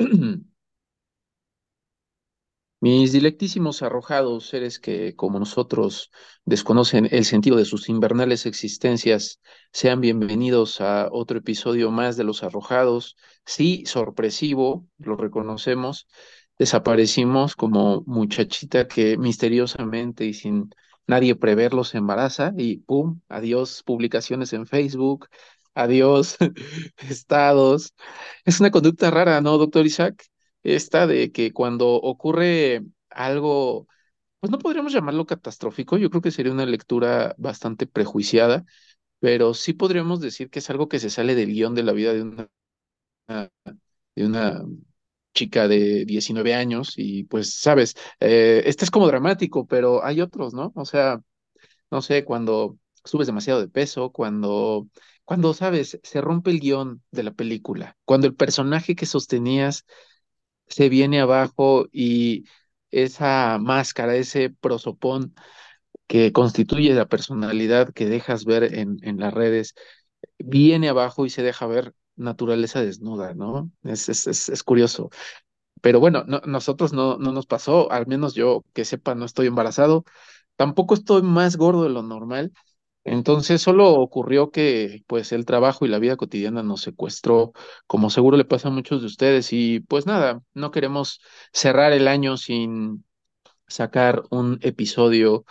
Mis dilectísimos arrojados, seres que, como nosotros, desconocen el sentido de sus invernales existencias, sean bienvenidos a otro episodio más de Los Arrojados. Sí, sorpresivo, lo reconocemos. Desaparecimos como muchachita que misteriosamente y sin nadie preverlo se embaraza y ¡pum! Adiós publicaciones en Facebook, adiós estados. Es una conducta rara, ¿no, doctor Isaac? esta de que cuando ocurre algo, pues no podríamos llamarlo catastrófico, yo creo que sería una lectura bastante prejuiciada, pero sí podríamos decir que es algo que se sale del guion de la vida de una, de una chica de 19 años y pues, sabes, eh, este es como dramático, pero hay otros, ¿no? O sea, no sé, cuando subes demasiado de peso, cuando, cuando, sabes, se rompe el guion de la película, cuando el personaje que sostenías se viene abajo y esa máscara, ese prosopón que constituye la personalidad que dejas ver en, las redes, viene abajo y se deja ver naturaleza desnuda, ¿no? Es, curioso. Pero bueno, no, nosotros no, no nos pasó, al menos yo que sepa, no estoy embarazado, tampoco estoy más gordo de lo normal, entonces solo ocurrió que pues el trabajo y la vida cotidiana nos secuestró, como seguro le pasa a muchos de ustedes, y pues nada, no queremos cerrar el año sin sacar un episodio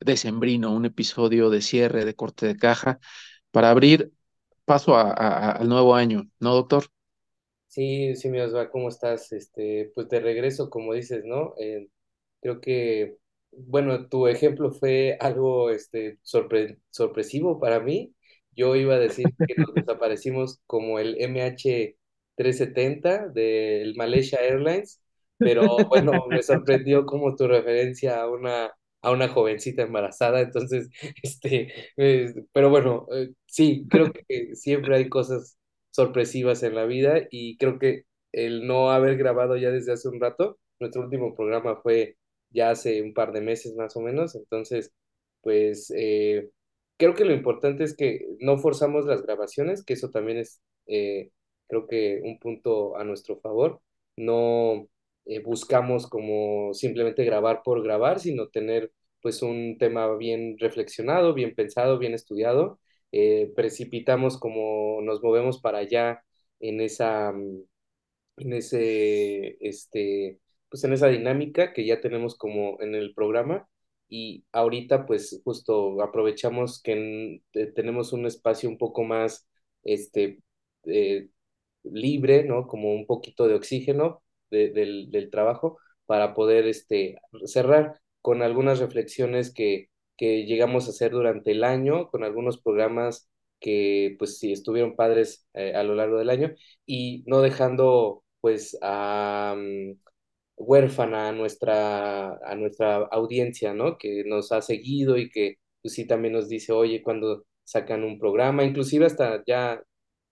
decembrino, un episodio de cierre, de corte de caja, para abrir paso al nuevo año, ¿no, doctor? Sí, sí, mi Osva, ¿cómo estás? Este, pues de regreso, como dices, ¿no? Eh, creo que, bueno, tu ejemplo fue algo, este, sorpre- sorpresivo para mí. Yo iba a decir que nos desaparecimos como el MH370 del Malaysia Airlines, pero bueno, me sorprendió como tu referencia a una, a una jovencita embarazada, entonces, este, eh, pero bueno, eh, sí, creo que siempre hay cosas sorpresivas en la vida y creo que el no haber grabado ya desde hace un rato, nuestro último programa fue ya hace un par de meses más o menos, entonces pues eh, creo que lo importante es que no forzamos las grabaciones, que eso también es eh, creo que un punto a nuestro favor, no eh, buscamos como simplemente grabar por grabar, sino tener pues un tema bien reflexionado, bien pensado, bien estudiado. Precipitamos como nos movemos para allá en esa, mm, en ese, este, pues en esa dinámica que ya tenemos como en el programa y ahorita pues justo aprovechamos que en- tenemos un espacio un poco más, este, eh, libre, ¿no? Como un poquito de oxígeno de- del, del trabajo para poder este, cerrar con algunas reflexiones que, que llegamos a hacer durante el año, con algunos programas que pues sí estuvieron padres eh, a lo largo del año y no dejando pues a mm, huérfana a nuestra, a nuestra audiencia, ¿no? Que nos ha seguido y que pues sí también nos dice, oye, cuando sacan un programa, inclusive hasta ya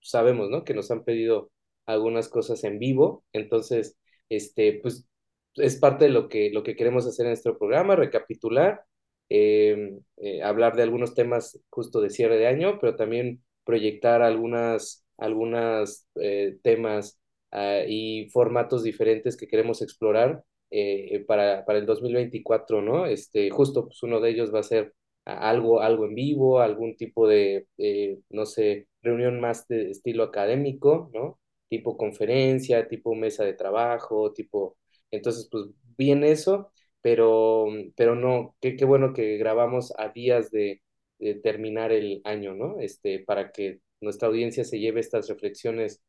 sabemos, ¿no? Que nos han pedido algunas cosas en vivo, entonces, este, pues es parte de lo que, lo que queremos hacer en nuestro programa, recapitular, eh, eh, hablar de algunos temas justo de cierre de año, pero también proyectar algunas, algunas eh, temas uh, y formatos diferentes que queremos explorar eh, para, para el 2024, ¿no? Este, justo pues uno de ellos va a ser algo, algo en vivo, algún tipo de, eh, no sé, reunión más de estilo académico, ¿no? Tipo conferencia, tipo mesa de trabajo, tipo... Entonces, pues bien eso, pero, pero no, qué, qué bueno que grabamos a días de, de terminar el año, ¿no? Este, para que nuestra audiencia se lleve estas reflexiones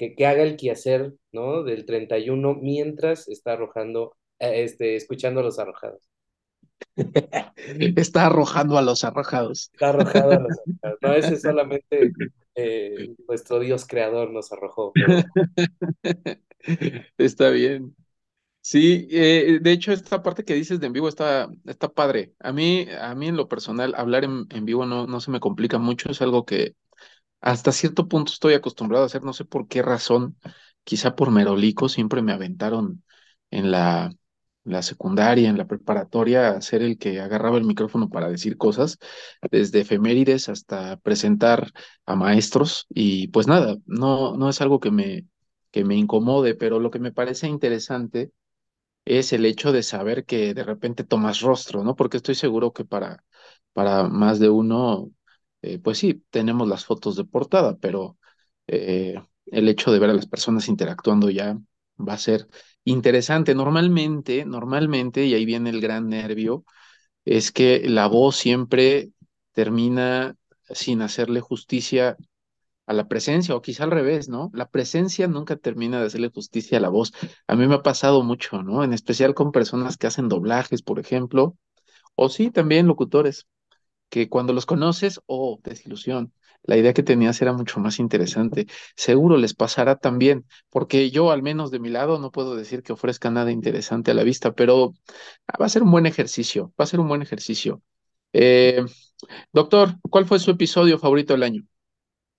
que, que, haga el quehacer, ¿no? Del 31 mientras está arrojando, eh, este, escuchando a los arrojados. Está arrojando a los arrojados. Está arrojado a los arrojados. No, ese solamente eh, nuestro Dios creador nos arrojó, pero... Está bien. Sí, eh, de hecho, esta parte que dices de en vivo está, está padre. A mí, a mí en lo personal, hablar en, en vivo no, no se me complica mucho, es algo que hasta cierto punto estoy acostumbrado a hacer, no sé por qué razón, quizá por merolico, siempre me aventaron en la, la secundaria, en la preparatoria, a ser el que agarraba el micrófono para decir cosas, desde efemérides hasta presentar a maestros, y pues nada, no, no es algo que me que me incomode, pero lo que me parece interesante es el hecho de saber que de repente tomas rostro, ¿no? Porque estoy seguro que para, para más de uno, eh, pues sí, tenemos las fotos de portada, pero eh, el hecho de ver a las personas interactuando ya va a ser interesante. Normalmente, normalmente, y ahí viene el gran nervio, es que la voz siempre termina sin hacerle justicia a la presencia, o quizá al revés, ¿no? La presencia nunca termina de hacerle justicia a la voz. A mí me ha pasado mucho, ¿no? En especial con personas que hacen doblajes, por ejemplo, o sí, también locutores, que cuando los conoces, oh, desilusión. La idea que tenías era mucho más interesante. Seguro les pasará también, porque yo, al menos de mi lado, no puedo decir que ofrezca nada interesante a la vista, pero ah, va a ser un buen ejercicio, va a ser un buen ejercicio. Eh, doctor, ¿cuál fue su episodio favorito del año?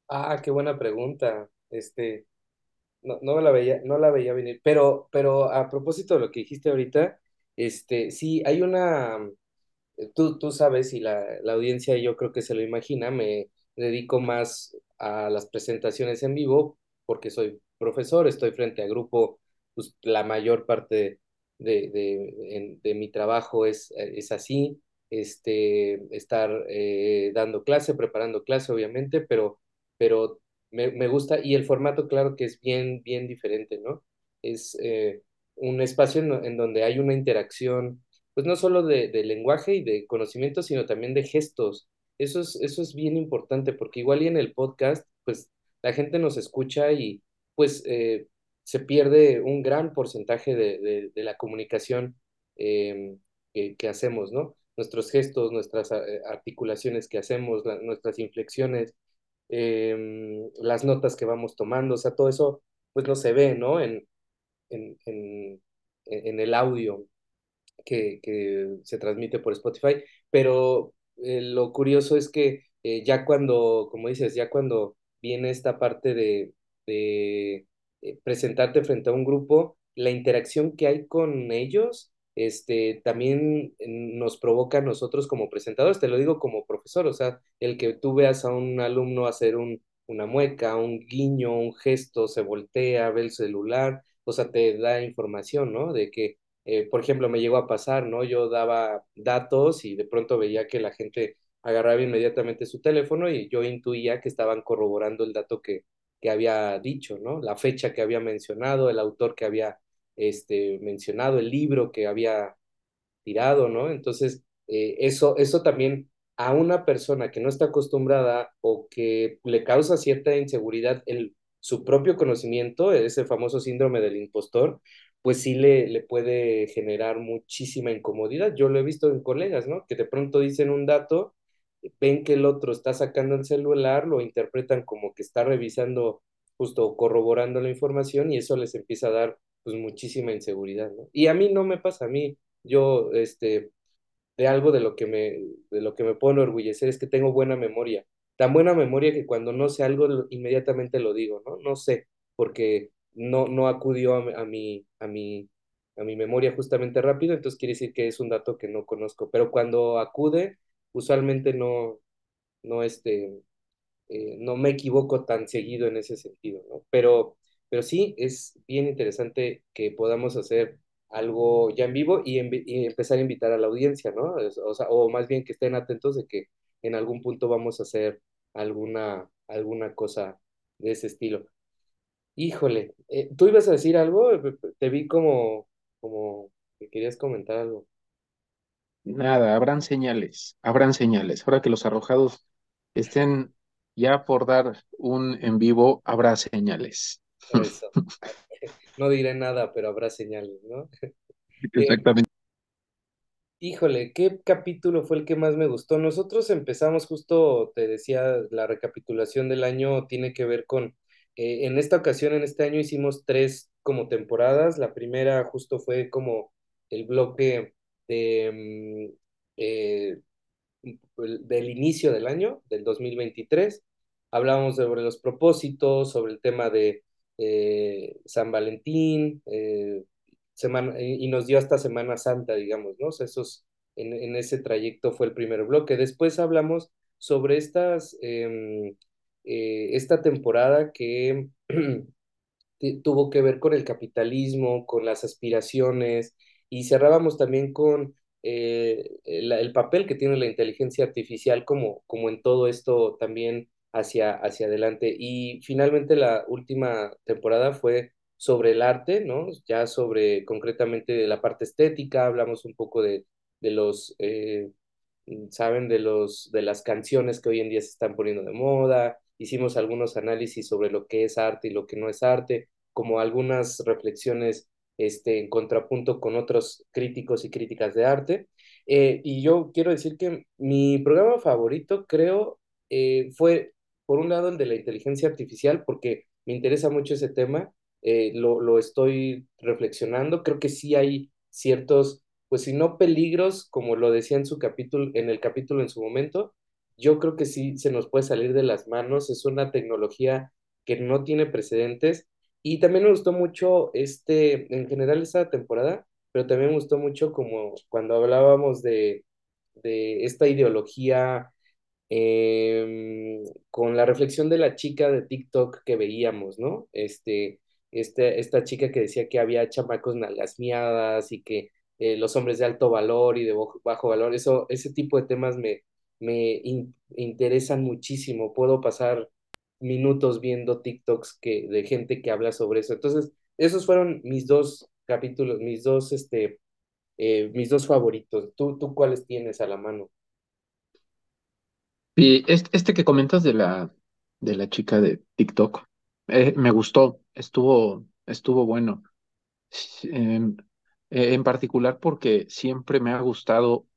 Ah, qué buena pregunta. Este, no, no la veía, no la veía venir. Pero, pero a propósito de lo que dijiste ahorita, este, sí, hay una, tú, tú sabes, y la, la audiencia yo creo que se lo imagina, me dedico más a las presentaciones en vivo porque soy profesor, estoy frente a grupo, pues la mayor parte de, de, de mi trabajo es, es así, este, estar eh, dando clase, preparando clase, obviamente, pero, pero me, me gusta, y el formato, claro que es bien, bien diferente, ¿no? Es eh, un espacio en donde hay una interacción pues no solo de, lenguaje y de conocimiento, sino también de gestos. Eso es, eso es bien importante porque igual y en el podcast, pues la gente nos escucha y pues eh, se pierde un gran porcentaje de, de, la comunicación eh, que, que hacemos, ¿no? Nuestros gestos, nuestras eh, articulaciones que hacemos, nuestras inflexiones, eh, las notas que vamos tomando, o sea, todo eso pues no se ve, ¿no? En, en, en, en el audio que, que se transmite por Spotify, pero eh, lo curioso es que eh, ya cuando, como dices, ya cuando viene esta parte de, de eh, presentarte frente a un grupo, la interacción que hay con ellos, este, también eh, nos provoca a nosotros como presentadores, te lo digo como profesor, o sea, el que tú veas a un alumno hacer un, una mueca, un guiño, un gesto, se voltea, ve el celular, o sea, te da información, ¿no? De que eh, por ejemplo, me llegó a pasar, ¿no? Yo daba datos y de pronto veía que la gente agarraba inmediatamente su teléfono y yo intuía que estaban corroborando el dato que, que había dicho, ¿no? La fecha que había mencionado, el autor que había este, mencionado, el libro que había tirado, ¿no? Entonces, eh, eso, eso también a una persona que no está acostumbrada o que le causa cierta inseguridad en su propio conocimiento, ese famoso síndrome del impostor, pues sí le, le puede generar muchísima incomodidad. Yo lo he visto en colegas, ¿no? Que de pronto dicen un dato, ven que el otro está sacando el celular, lo interpretan como que está revisando justo corroborando la información y eso les empieza a dar pues muchísima inseguridad, ¿no? Y a mí no me pasa, a mí yo, este, de algo de lo que me, de lo que me puedo enorgullecer es que tengo buena memoria. Tan buena memoria que cuando no sé algo, inmediatamente lo digo, ¿no? No sé, porque no, no acudió a, a mi, a mi, a mi memoria justamente rápido, entonces quiere decir que es un dato que no conozco. Pero cuando acude, usualmente no, no, este, eh, no me equivoco tan seguido en ese sentido, ¿no? Pero, pero sí, es bien interesante que podamos hacer algo ya en vivo y, envi- y empezar a invitar a la audiencia, ¿no? O sea, o más bien que estén atentos de que en algún punto vamos a hacer alguna, alguna cosa de ese estilo. Híjole, eh, ¿tú ibas a decir algo? Te vi como, como que querías comentar algo. Nada, habrán señales, habrán señales. Ahora que los arrojados estén ya por dar un en vivo, habrá señales. Eso. No diré nada, pero habrá señales, ¿no? Eh, Exactamente. Híjole, ¿qué capítulo fue el que más me gustó? Nosotros empezamos justo, te decía, la recapitulación del año tiene que ver con, eh, en esta ocasión, en este año hicimos tres como temporadas. La primera justo fue como el bloque de, mm, eh, el- del inicio del año, del 2023. Hablábamos sobre los propósitos, sobre el tema de eh, San Valentín, eh, semana, y nos dio hasta Semana Santa, digamos, ¿no? Esos, en, en ese trayecto fue el primer bloque. Después hablamos sobre estas, em, eh, esta temporada que tuvo que ver con el capitalismo, con las aspiraciones, y cerrábamos también con eh, el, el, papel que tiene la inteligencia artificial como, como en todo esto también hacia, hacia adelante. Y finalmente la última temporada fue sobre el arte, ¿no? Ya sobre concretamente la parte estética, hablamos un poco de, de los, eh, saben, de, los, de las canciones que hoy en día se están poniendo de moda, hicimos algunos análisis sobre lo que es arte y lo que no es arte, como algunas reflexiones este, en contrapunto con otros críticos y críticas de arte. Eh, y yo quiero decir que mi programa favorito, creo, eh, fue, por un lado, el de la inteligencia artificial, porque me interesa mucho ese tema, eh, lo, lo estoy reflexionando, creo que sí hay ciertos, pues si no peligros, como lo decía en su capítulo, en el capítulo en su momento, yo creo que sí se nos puede salir de las manos, es una tecnología que no tiene precedentes y también me gustó mucho este, en general esta temporada, pero también me gustó mucho como cuando hablábamos de, de esta ideología eh, con la reflexión de la chica de TikTok que veíamos, ¿no? Este, este, esta chica que decía que había chamacos nalgas miadas y que eh, los hombres de alto valor y de bajo valor, eso, ese tipo de temas me, me in, interesan muchísimo. Puedo pasar minutos viendo TikToks que, de gente que habla sobre eso. Entonces, esos fueron mis dos capítulos, mis dos, este, eh, mis dos favoritos. ¿Tú, ¿Tú cuáles tienes a la mano? Y este, este que comentas de la, de la chica de TikTok, eh, me gustó, estuvo, estuvo bueno. En, en particular porque siempre me ha gustado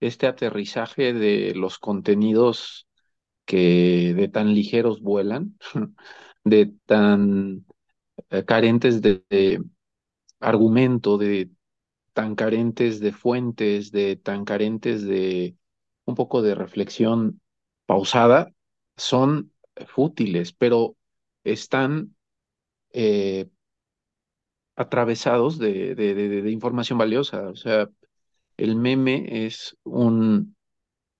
este aterrizaje de los contenidos que de tan ligeros vuelan, de tan eh, carentes de, argumento, de tan carentes de fuentes, de tan carentes de un poco de reflexión pausada, son fútiles, pero están eh, atravesados de, de, información valiosa. O sea, el meme es un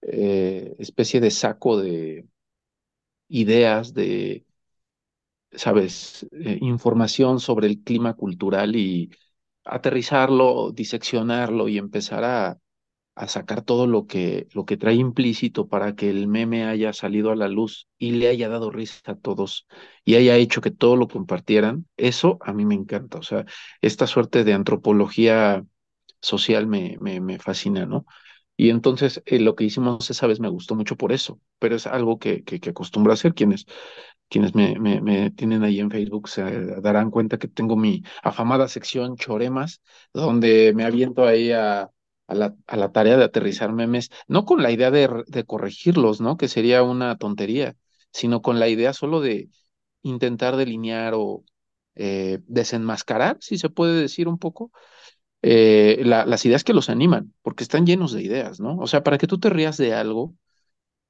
eh, especie de saco de ideas, de, sabes, eh, información sobre el clima cultural y aterrizarlo, diseccionarlo y empezar a, a sacar todo lo que, lo que trae implícito para que el meme haya salido a la luz y le haya dado risa a todos y haya hecho que todo lo compartieran, eso a mí me encanta. O sea, esta suerte de antropología social me, me, me fascina, ¿no? Y entonces eh, lo que hicimos esa vez me gustó mucho por eso, pero es algo que, que, que acostumbro a hacer. Quienes, quienes me, me, me, tienen ahí en Facebook se darán cuenta que tengo mi afamada sección Choremas, donde me aviento ahí a, a, la, a la tarea de aterrizar memes, no con la idea de, corregirlos, ¿no? Que sería una tontería, sino con la idea solo de intentar delinear o eh, desenmascarar, si se puede decir un poco, eh, la, las ideas que los animan, porque están llenos de ideas, ¿no? O sea, para que tú te rías de algo,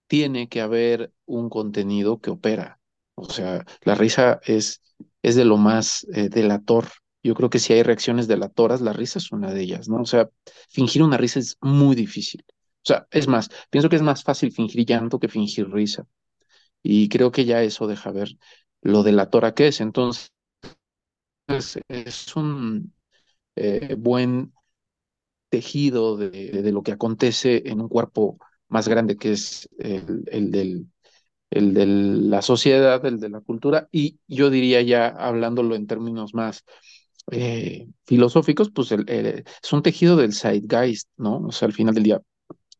tiene que haber un contenido que opera. O sea, la risa es, es de lo más eh, delator. Yo creo que si hay reacciones delatoras, la risa es una de ellas, ¿no? O sea, fingir una risa es muy difícil. O sea, es más, pienso que es más fácil fingir llanto que fingir risa. Y creo que ya eso deja ver lo delatora que es. Entonces, es un, eh, buen tejido de, de, lo que acontece en un cuerpo más grande que es el, el, del, el de la sociedad, el de la cultura, y yo diría ya hablándolo en términos más eh, filosóficos, pues es un tejido del zeitgeist, ¿no? O sea, al final del día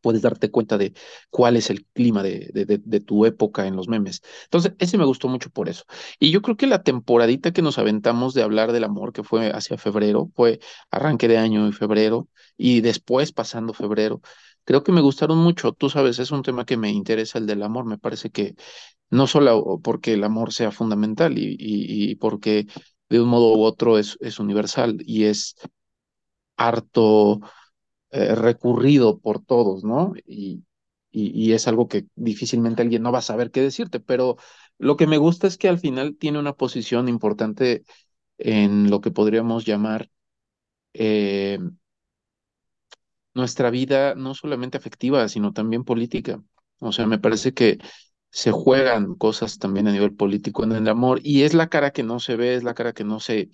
puedes darte cuenta de cuál es el clima de, de, tu época en los memes. Entonces, ese me gustó mucho por eso. Y yo creo que la temporadita que nos aventamos de hablar del amor, que fue hacia febrero, fue arranque de año en febrero y después pasando febrero, creo que me gustaron mucho. Tú sabes, es un tema que me interesa, el del amor. Me parece que no solo porque el amor sea fundamental y, y, y porque de un modo u otro es, es universal y es harto eh, recurrido por todos, ¿no? Y, y, y, es algo que difícilmente alguien no va a saber qué decirte, pero lo que me gusta es que al final tiene una posición importante en lo que podríamos llamar eh, nuestra vida, no solamente afectiva, sino también política. O sea, me parece que se juegan cosas también a nivel político en el amor y es la cara que no se ve, es la cara que no se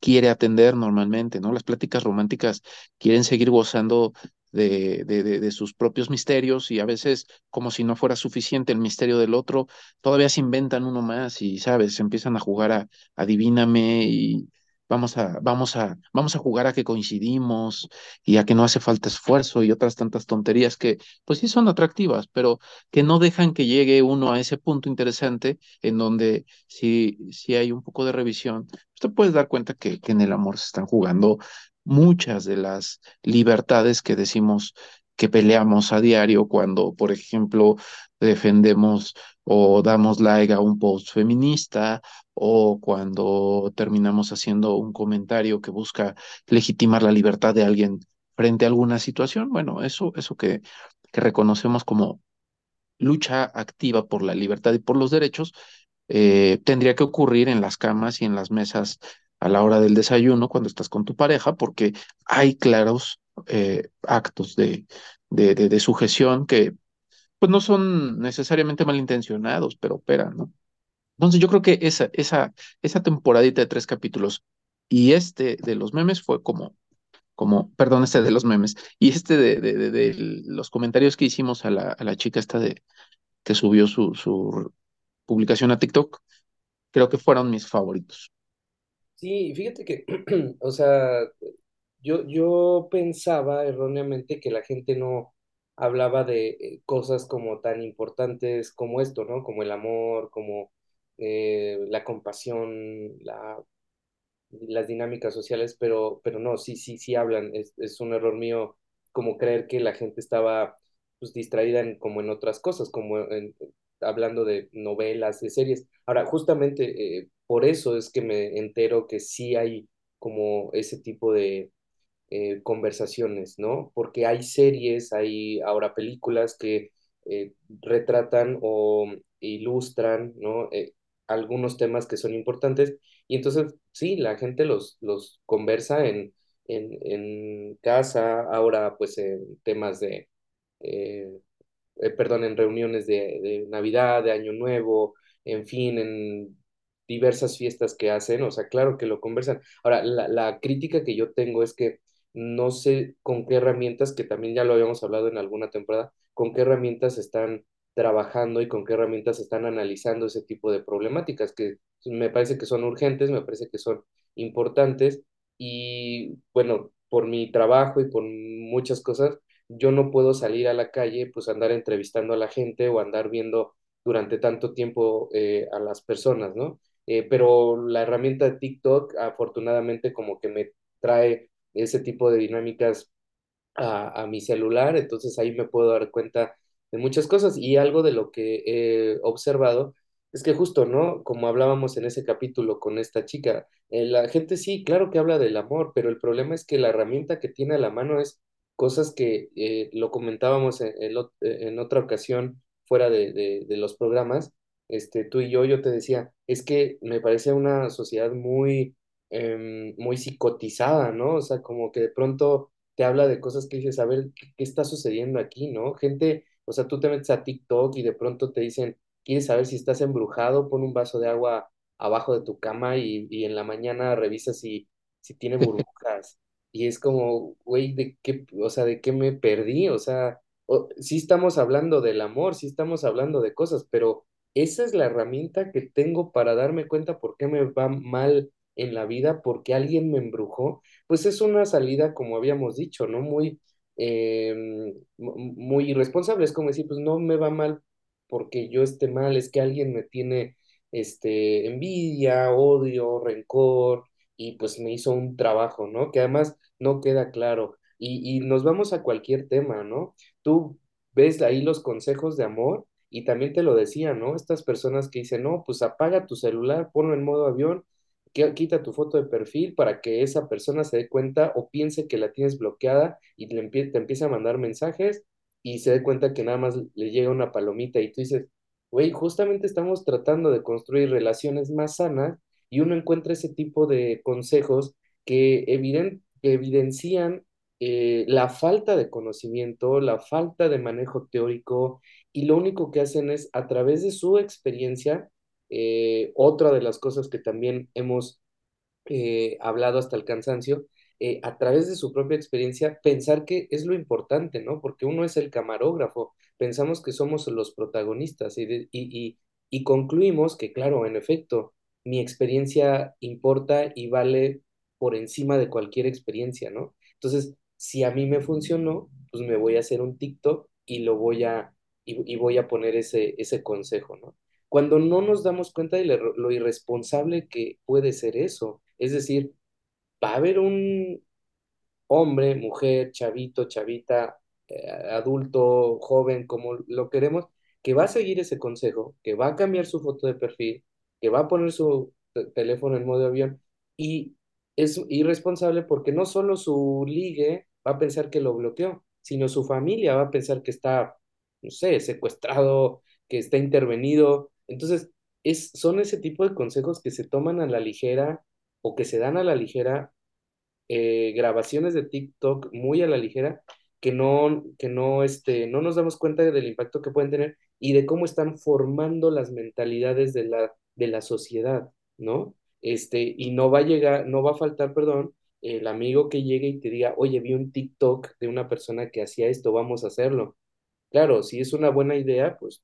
quiere atender normalmente, ¿no? Las pláticas románticas quieren seguir gozando de, de, de, de sus propios misterios y a veces, como si no fuera suficiente el misterio del otro, todavía se inventan uno más y, ¿sabes? Empiezan a jugar a adivíname y vamos a, vamos a, vamos a jugar a que coincidimos y a que no hace falta esfuerzo y otras tantas tonterías que, pues sí son atractivas, pero que no dejan que llegue uno a ese punto interesante en donde si, si hay un poco de revisión, pues te puedes dar cuenta que, que en el amor se están jugando muchas de las libertades que decimos que peleamos a diario cuando, por ejemplo, defendemos o damos like a un post feminista o cuando terminamos haciendo un comentario que busca legitimar la libertad de alguien frente a alguna situación. Bueno, eso, eso que, reconocemos como lucha activa por la libertad y por los derechos, eh, tendría que ocurrir en las camas y en las mesas a la hora del desayuno cuando estás con tu pareja, porque hay claros eh, actos de, de, sujeción que pues no son necesariamente malintencionados, pero operan, ¿no? Entonces yo creo que esa, esa, esa temporadita de tres capítulos y este de los memes fue como, como, perdón, este de los memes, y este de, de, de, de los comentarios que hicimos a la, a la chica esta de que subió su, su publicación a TikTok, creo que fueron mis favoritos. Sí, fíjate que, o sea, yo, yo pensaba erróneamente que la gente no hablaba de eh, cosas como tan importantes como esto, ¿no? Como el amor, como eh, la compasión, la las dinámicas sociales, pero, pero no, sí, sí, sí hablan. Es, es un error mío como creer que la gente estaba pues distraída en, como en otras cosas, como en, hablando de novelas, de series. Ahora, justamente eh, por eso es que me entero que sí hay como ese tipo de eh, conversaciones, ¿no? Porque hay series, hay ahora películas que eh, retratan o ilustran, ¿no? Eh, algunos temas que son importantes y entonces sí, la gente los, los conversa en, en, en casa, ahora pues en temas de, perdón, en reuniones de, de Navidad, de Año Nuevo, en fin, en diversas fiestas que hacen, o sea, claro que lo conversan. Ahora, la, la crítica que yo tengo es que no sé con qué herramientas, que también ya lo habíamos hablado en alguna temporada, con qué herramientas están trabajando y con qué herramientas están analizando ese tipo de problemáticas que me parece que son urgentes, me parece que son importantes y bueno, por mi trabajo y por muchas cosas, yo no puedo salir a la calle, pues andar entrevistando a la gente o andar viendo durante tanto tiempo eh, a las personas, ¿no? Eh, pero la herramienta de TikTok afortunadamente como que me trae ese tipo de dinámicas a, a mi celular, entonces ahí me puedo dar cuenta de muchas cosas y algo de lo que he observado es que justo, ¿no? Como hablábamos en ese capítulo con esta chica, eh, la gente sí, claro que habla del amor, pero el problema es que la herramienta que tiene a la mano es cosas que eh, lo comentábamos en, en, en, otra ocasión fuera de, de, de, los programas, este, tú y yo, yo te decía, es que me parece una sociedad muy, eh, muy psicotizada, ¿no? O sea, como que de pronto te habla de cosas que dices, a ver, ¿qué, qué está sucediendo aquí, no? Gente, o sea, tú te metes a TikTok y de pronto te dicen, ¿quieres saber si estás embrujado? Pon un vaso de agua abajo de tu cama y, y en la mañana revisa si, si tiene burbujas. Y es como, güey, ¿de qué, o sea, de qué me perdí? O sea, o, sí estamos hablando del amor, sí estamos hablando de cosas, pero esa es la herramienta que tengo para darme cuenta por qué me va mal en la vida, porque alguien me embrujó. Pues es una salida, como habíamos dicho, ¿no? Muy, eh, muy irresponsable. Es como decir, pues no me va mal porque yo esté mal, es que alguien me tiene este, envidia, odio, rencor, y pues me hizo un trabajo, ¿no? Que además no queda claro. Y, y nos vamos a cualquier tema, ¿no? Tú ves ahí los consejos de amor y también te lo decía, ¿no? Estas personas que dicen, no, pues apaga tu celular, ponlo en modo avión, quita tu foto de perfil para que esa persona se dé cuenta o piense que la tienes bloqueada y te, empie te empieza a mandar mensajes y se dé cuenta que nada más le llega una palomita y tú dices, güey, justamente estamos tratando de construir relaciones más sanas y uno encuentra ese tipo de consejos que, eviden que evidencian eh, la falta de conocimiento, la falta de manejo teórico y lo único que hacen es a través de su experiencia, eh, otra de las cosas que también hemos eh, hablado hasta el cansancio, eh, a través de su propia experiencia, pensar que es lo importante, ¿no? Porque uno es el camarógrafo, pensamos que somos los protagonistas y, y, y, y concluimos que, claro, en efecto, mi experiencia importa y vale por encima de cualquier experiencia, ¿no? Entonces, si a mí me funcionó, pues me voy a hacer un TikTok y lo voy a, y, y voy a poner ese, ese consejo, ¿no? Cuando no nos damos cuenta de lo irresponsable que puede ser eso, es decir, va a haber un hombre, mujer, chavito, chavita, eh, adulto, joven, como lo queremos, que va a seguir ese consejo, que va a cambiar su foto de perfil, que va a poner su te- teléfono en modo avión y es irresponsable porque no solo su ligue va a pensar que lo bloqueó, sino su familia va a pensar que está, no sé, secuestrado, que está intervenido. Entonces, es, son ese tipo de consejos que se toman a la ligera o que se dan a la ligera eh, grabaciones de TikTok muy a la ligera que no, que no, este, no nos damos cuenta del impacto que pueden tener y de cómo están formando las mentalidades de la, de la sociedad, ¿no? Este, y no va a llegar, no va a faltar, perdón, el amigo que llegue y te diga, oye, vi un TikTok de una persona que hacía esto, vamos a hacerlo. Claro, si es una buena idea, pues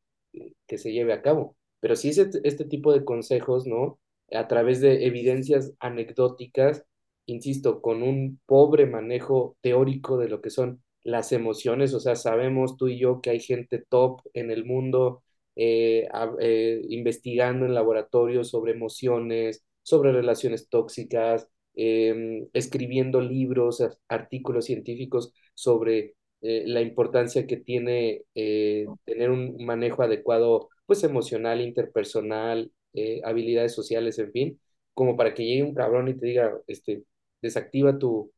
que se lleve a cabo. Pero si es este, tipo de consejos, ¿no? A través de evidencias anecdóticas, insisto, con un pobre manejo teórico de lo que son las emociones, o sea, sabemos tú y yo que hay gente top en el mundo eh, eh, investigando en laboratorios sobre emociones, sobre relaciones tóxicas, em, escribiendo libros, ar- artículos científicos sobre eh, la importancia que tiene eh, tener un manejo adecuado, pues emocional, interpersonal, eh, habilidades sociales, en fin, como para que llegue un cabrón y te diga, este, desactiva tu,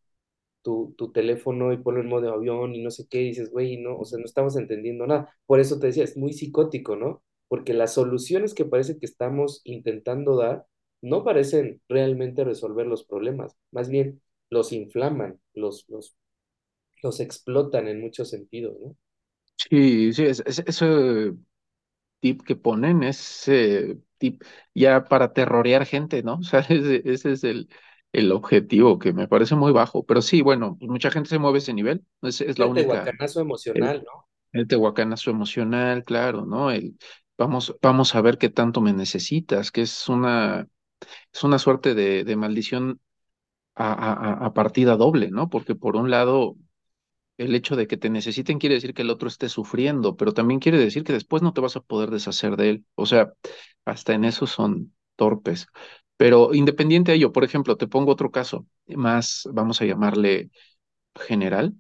tu, tu teléfono y ponlo en modo avión y no sé qué, y dices, güey, no, o sea, no estamos entendiendo nada. Por eso te decía, es muy psicótico, ¿no? Porque las soluciones que parece que estamos intentando dar no parecen realmente resolver los problemas, más bien los inflaman, los, los los explotan en muchos sentidos, ¿no? Sí, sí, es- es- ese tip que ponen es eh, tip ya para terrorear gente, ¿no? O sea, ese, ese es el, el objetivo que me parece muy bajo. Pero sí, bueno, pues mucha gente se mueve a ese nivel. Es, es la El única, tehuacanazo el, emocional, ¿no? el tehuacanazo emocional, claro, ¿no? El vamos, vamos a ver qué tanto me necesitas, que es una, es una suerte de, de maldición a a partida doble, ¿no? Porque por un lado el hecho de que te necesiten quiere decir que el otro esté sufriendo, pero también quiere decir que después no te vas a poder deshacer de él. O sea, hasta en eso son torpes. Pero independiente de ello, por ejemplo, te pongo otro caso más, vamos a llamarle general.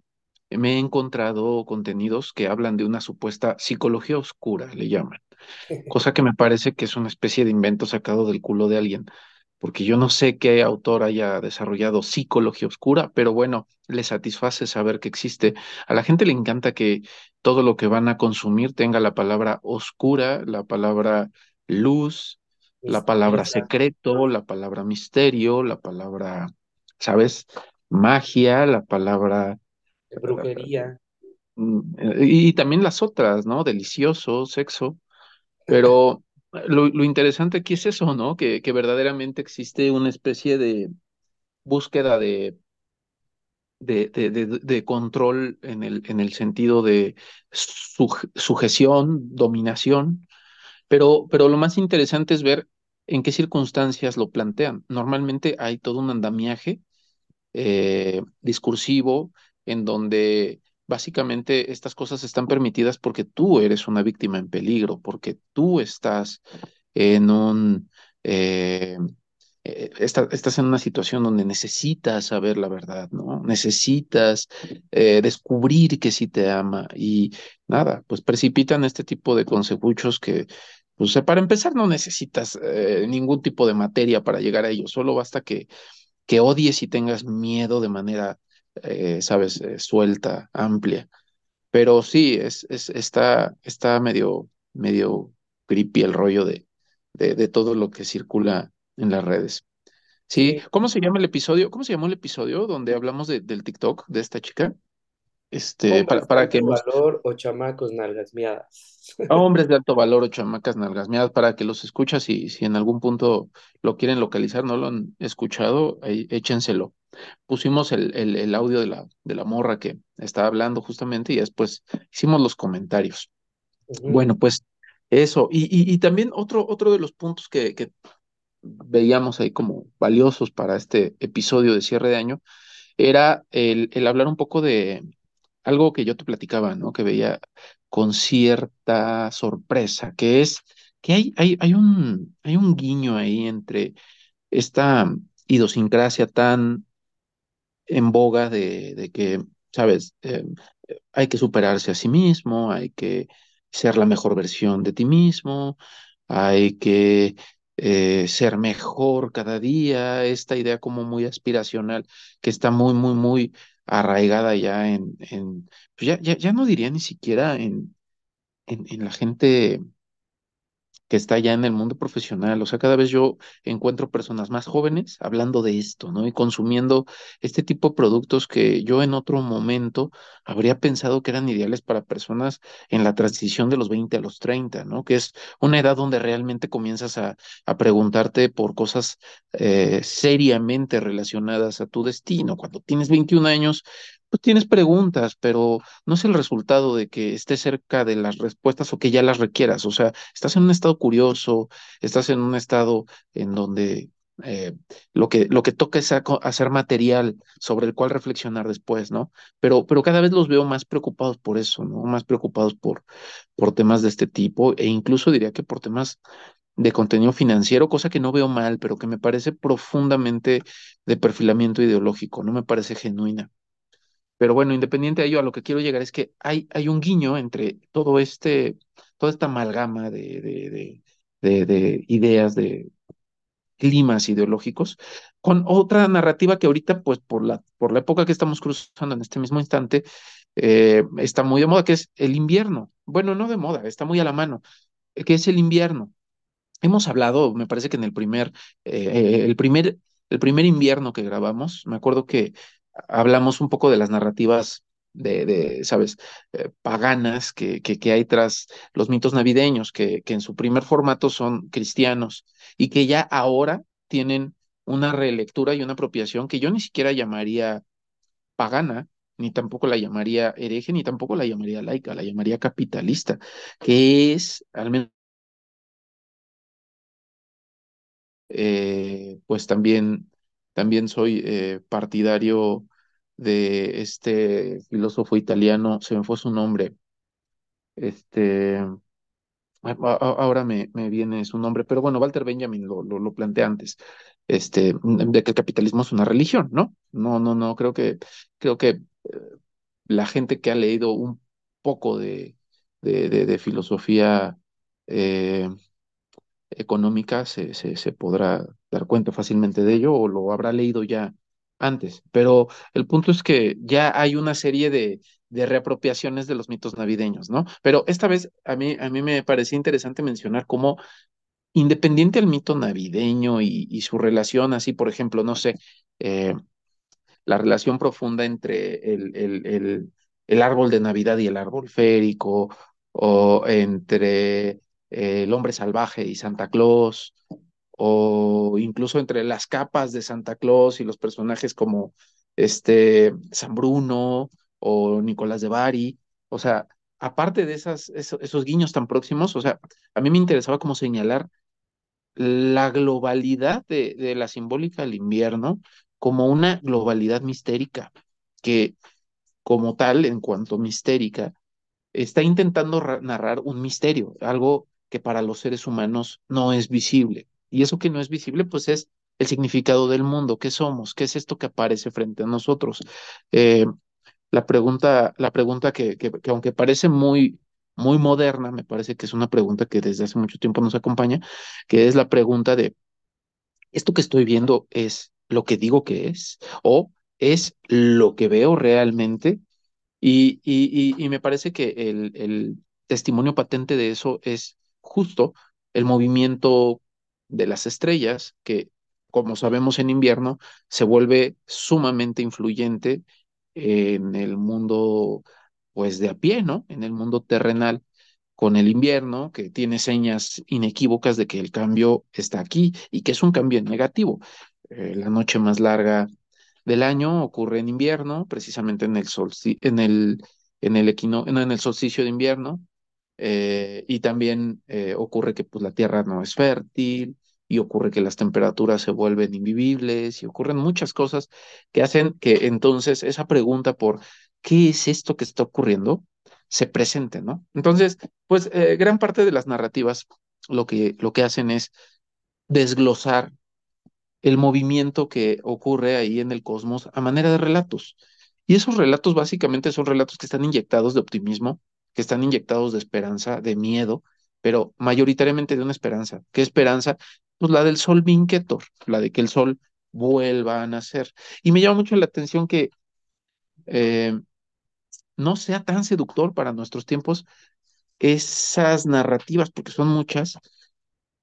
Me he encontrado contenidos que hablan de una supuesta psicología oscura, le llaman cosa que me parece que es una especie de invento sacado del culo de alguien, porque yo no sé qué autor haya desarrollado psicología oscura, pero bueno, le satisface saber que existe. A la gente le encanta que todo lo que van a consumir tenga la palabra oscura, la palabra luz, la palabra secreto, la palabra misterio, la palabra, ¿sabes? Magia, la palabra... brujería. mm, Y también las otras, ¿no? Delicioso, sexo. Pero lo, lo interesante aquí es eso, ¿no? Que, que verdaderamente existe una especie de búsqueda de, de, de, de, de control en el, en el sentido de suj- sujeción, dominación, pero, pero lo más interesante es ver en qué circunstancias lo plantean. Normalmente hay todo un andamiaje eh, discursivo en donde básicamente estas cosas están permitidas porque tú eres una víctima en peligro, porque tú estás en un... eh, eh, estás en una situación donde necesitas saber la verdad, ¿no? Necesitas eh, descubrir que sí te ama y nada, pues precipitan este tipo de consecuchos que, pues para empezar, no necesitas ningún tipo de materia para llegar a ello, solo basta que que odies y tengas miedo de manera, eh, sabes, eh, suelta, amplia. Pero sí, es, es, está, está medio, medio creepy el rollo de, de, de todo lo que circula en las redes. Sí, ¿cómo se llama el episodio? ¿Cómo se llamó el episodio donde hablamos de, del TikTok de esta chica? este, para, Hombres de que alto los valor o chamacos nalgas miadas. hombres de alto valor o chamacas nalgasmeadas, para que los escuchas y si en algún punto lo quieren localizar, no lo han escuchado, ahí, échenselo. Pusimos el, el, el audio de la, de la morra que estaba hablando justamente y después hicimos los comentarios. Bueno, pues eso. Y, y, y también otro, otro de los puntos que, que veíamos ahí como valiosos para este episodio de cierre de año era el, el hablar un poco de algo que yo te platicaba, ¿no? Que veía con cierta sorpresa, que es que hay, hay, hay un, hay un guiño ahí entre esta idiosincrasia tan en boga de, de que, sabes, Eh, hay que superarse a sí mismo, hay que ser la mejor versión de ti mismo, hay que eh, ser mejor cada día, esta idea como muy aspiracional que está muy, muy, muy arraigada ya en, en pues ya, ya, ya no diría ni siquiera en, en, en la gente que está ya en el mundo profesional. O sea, cada vez yo encuentro personas más jóvenes hablando de esto, ¿no? Y consumiendo este tipo de productos que yo en otro momento habría pensado que eran ideales para personas en la transición de los 20 a los 30, ¿no? Que es una edad donde realmente comienzas a, a preguntarte por cosas eh, seriamente relacionadas a tu destino. Cuando tienes 21 años, pues tienes preguntas, pero no es el resultado de que estés cerca de las respuestas o que ya las requieras. O sea, estás en un estado curioso, estás en un estado en donde eh, lo que, lo que toca es hacer material sobre el cual reflexionar después, ¿no? Pero, pero cada vez los veo más preocupados por eso, ¿no? Más preocupados por, por temas de este tipo e incluso diría que por temas de contenido financiero, cosa que no veo mal, pero que me parece profundamente de perfilamiento ideológico, no me parece genuina. Pero bueno, independiente de ello, a lo que quiero llegar es que hay, hay un guiño entre todo este, toda esta amalgama de, de, de, de, de ideas, de climas ideológicos, con otra narrativa que ahorita, pues por la, por la época que estamos cruzando en este mismo instante, eh, está muy de moda, que es el invierno. Bueno, no de moda, está muy a la mano, eh, que es el invierno. Hemos hablado, me parece que en el primer, eh, el primer, el primer invierno que grabamos, me acuerdo que hablamos un poco de las narrativas de, de ¿sabes?, eh, paganas que, que, hay tras los mitos navideños, que, que en su primer formato son cristianos y que ya ahora tienen una relectura y una apropiación que yo ni siquiera llamaría pagana, ni tampoco la llamaría hereje, ni tampoco la llamaría laica, la llamaría capitalista, que es, al menos eh, pues también, también soy eh, partidario de este filósofo italiano, se me fue su nombre, este, ahora me, me viene su nombre, pero bueno, Walter Benjamin lo, lo, plantea antes, este, de que el capitalismo es una religión, ¿no? No, no, no, creo que, creo que la gente que ha leído un poco de, de filosofía eh, económica se, se, podrá dar cuenta fácilmente de ello o lo habrá leído ya antes. Pero el punto es que ya hay una serie de, de reapropiaciones de los mitos navideños, ¿no? Pero esta vez a mí, a mí me parecía interesante mencionar cómo, independiente al mito navideño y, y su relación, así, por ejemplo, no sé, eh, la relación profunda entre el, el, el, el árbol de Navidad y el árbol férico, o entre eh, el hombre salvaje y Santa Claus, o incluso entre las capas de Santa Claus y los personajes como este San Bruno o Nicolás de Bari. O sea, aparte de esas, esos, guiños tan próximos, o sea, a mí me interesaba como señalar la globalidad de, de la simbólica del invierno como una globalidad mistérica, que como tal, en cuanto mistérica, está intentando ra- narrar un misterio, algo que para los seres humanos no es visible. Y eso que no es visible, pues es el significado del mundo, qué somos, qué es esto que aparece frente a nosotros. Eh, la pregunta, la pregunta que, que, que aunque parece muy, muy moderna, me parece que es una pregunta que desde hace mucho tiempo nos acompaña, que es la pregunta de, ¿esto que estoy viendo es lo que digo que es? ¿O es lo que veo realmente? Y, y, y, y me parece que el, el testimonio patente de eso es justo el movimiento de las estrellas, que como sabemos en invierno se vuelve sumamente influyente en el mundo, pues de a pie, ¿no? En el mundo terrenal, con el invierno, que tiene señas inequívocas de que el cambio está aquí y que es un cambio negativo. Eh, la noche más larga del año ocurre en invierno, precisamente en el en el, en el equino, en el solsticio de invierno, eh, y también eh, ocurre que pues, la tierra no es fértil y ocurre que las temperaturas se vuelven invivibles y ocurren muchas cosas que hacen que entonces esa pregunta por qué es esto que está ocurriendo se presente, ¿no? Entonces, pues eh, gran parte de las narrativas lo que, lo que hacen es desglosar el movimiento que ocurre ahí en el cosmos a manera de relatos. Y esos relatos básicamente son relatos que están inyectados de optimismo, que están inyectados de esperanza, de miedo, pero mayoritariamente de una esperanza. ¿Qué esperanza? Pues la del sol Vinquetor, la de que el sol vuelva a nacer. Y me llama mucho la atención que eh, no sea tan seductor para nuestros tiempos esas narrativas, porque son muchas,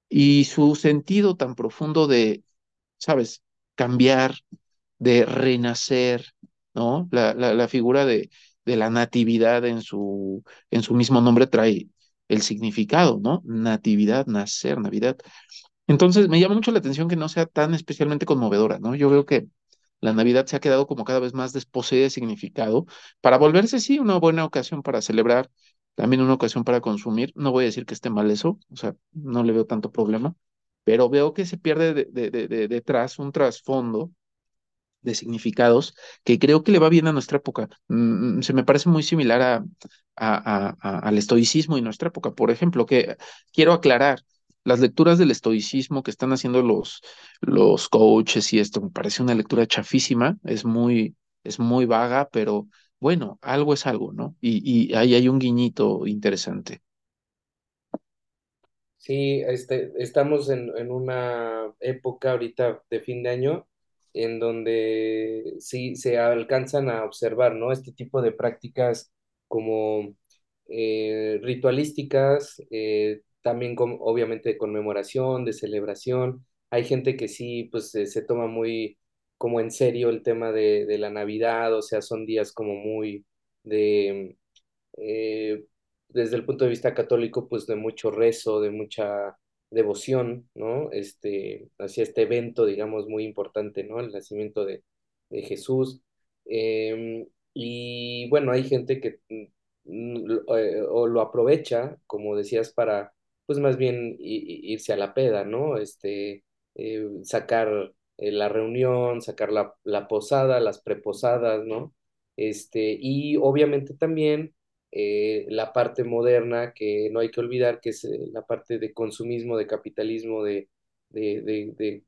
y su sentido tan profundo de, ¿sabes?, cambiar, de renacer, ¿no? La, la, la figura de, de la natividad en su, en su mismo nombre trae el significado, ¿no? Natividad, nacer, Navidad. Entonces, me llama mucho la atención que no sea tan especialmente conmovedora, ¿no? Yo veo que la Navidad se ha quedado como cada vez más desposeída de significado para volverse, sí, una buena ocasión para celebrar, también una ocasión para consumir. No voy a decir que esté mal eso, o sea, no le veo tanto problema, pero veo que se pierde de, de, de, de detrás un trasfondo de significados que creo que le va bien a nuestra época. Mm, se me parece muy similar a, al estoicismo y nuestra época. Por ejemplo, que quiero aclarar, las lecturas del estoicismo que están haciendo los, los coaches y esto me parece una lectura chafísima, es muy, es muy vaga, pero bueno, algo es algo, ¿no? Y, y ahí hay un guiñito interesante. Sí, este, estamos en, en una época ahorita de fin de año en donde sí se alcanzan a observar, ¿no? Este tipo de prácticas como eh, ritualísticas, eh, también con, obviamente de conmemoración, de celebración. Hay gente que sí, pues se, toma muy como en serio el tema de, de la Navidad, o sea, son días como muy de, eh, desde el punto de vista católico, pues de mucho rezo, de mucha devoción, ¿no? Este, hacia este evento, digamos, muy importante, ¿no? El nacimiento de, Jesús. Eh, y bueno, hay gente que mm, eh, o lo aprovecha, como decías, para, pues más bien irse a la peda, ¿no? Este, eh, sacar eh, la reunión, sacar la, la posada, las preposadas, ¿no? Este, y obviamente también eh, la parte moderna que no hay que olvidar, que es eh, la parte de consumismo, de capitalismo, de, de, de,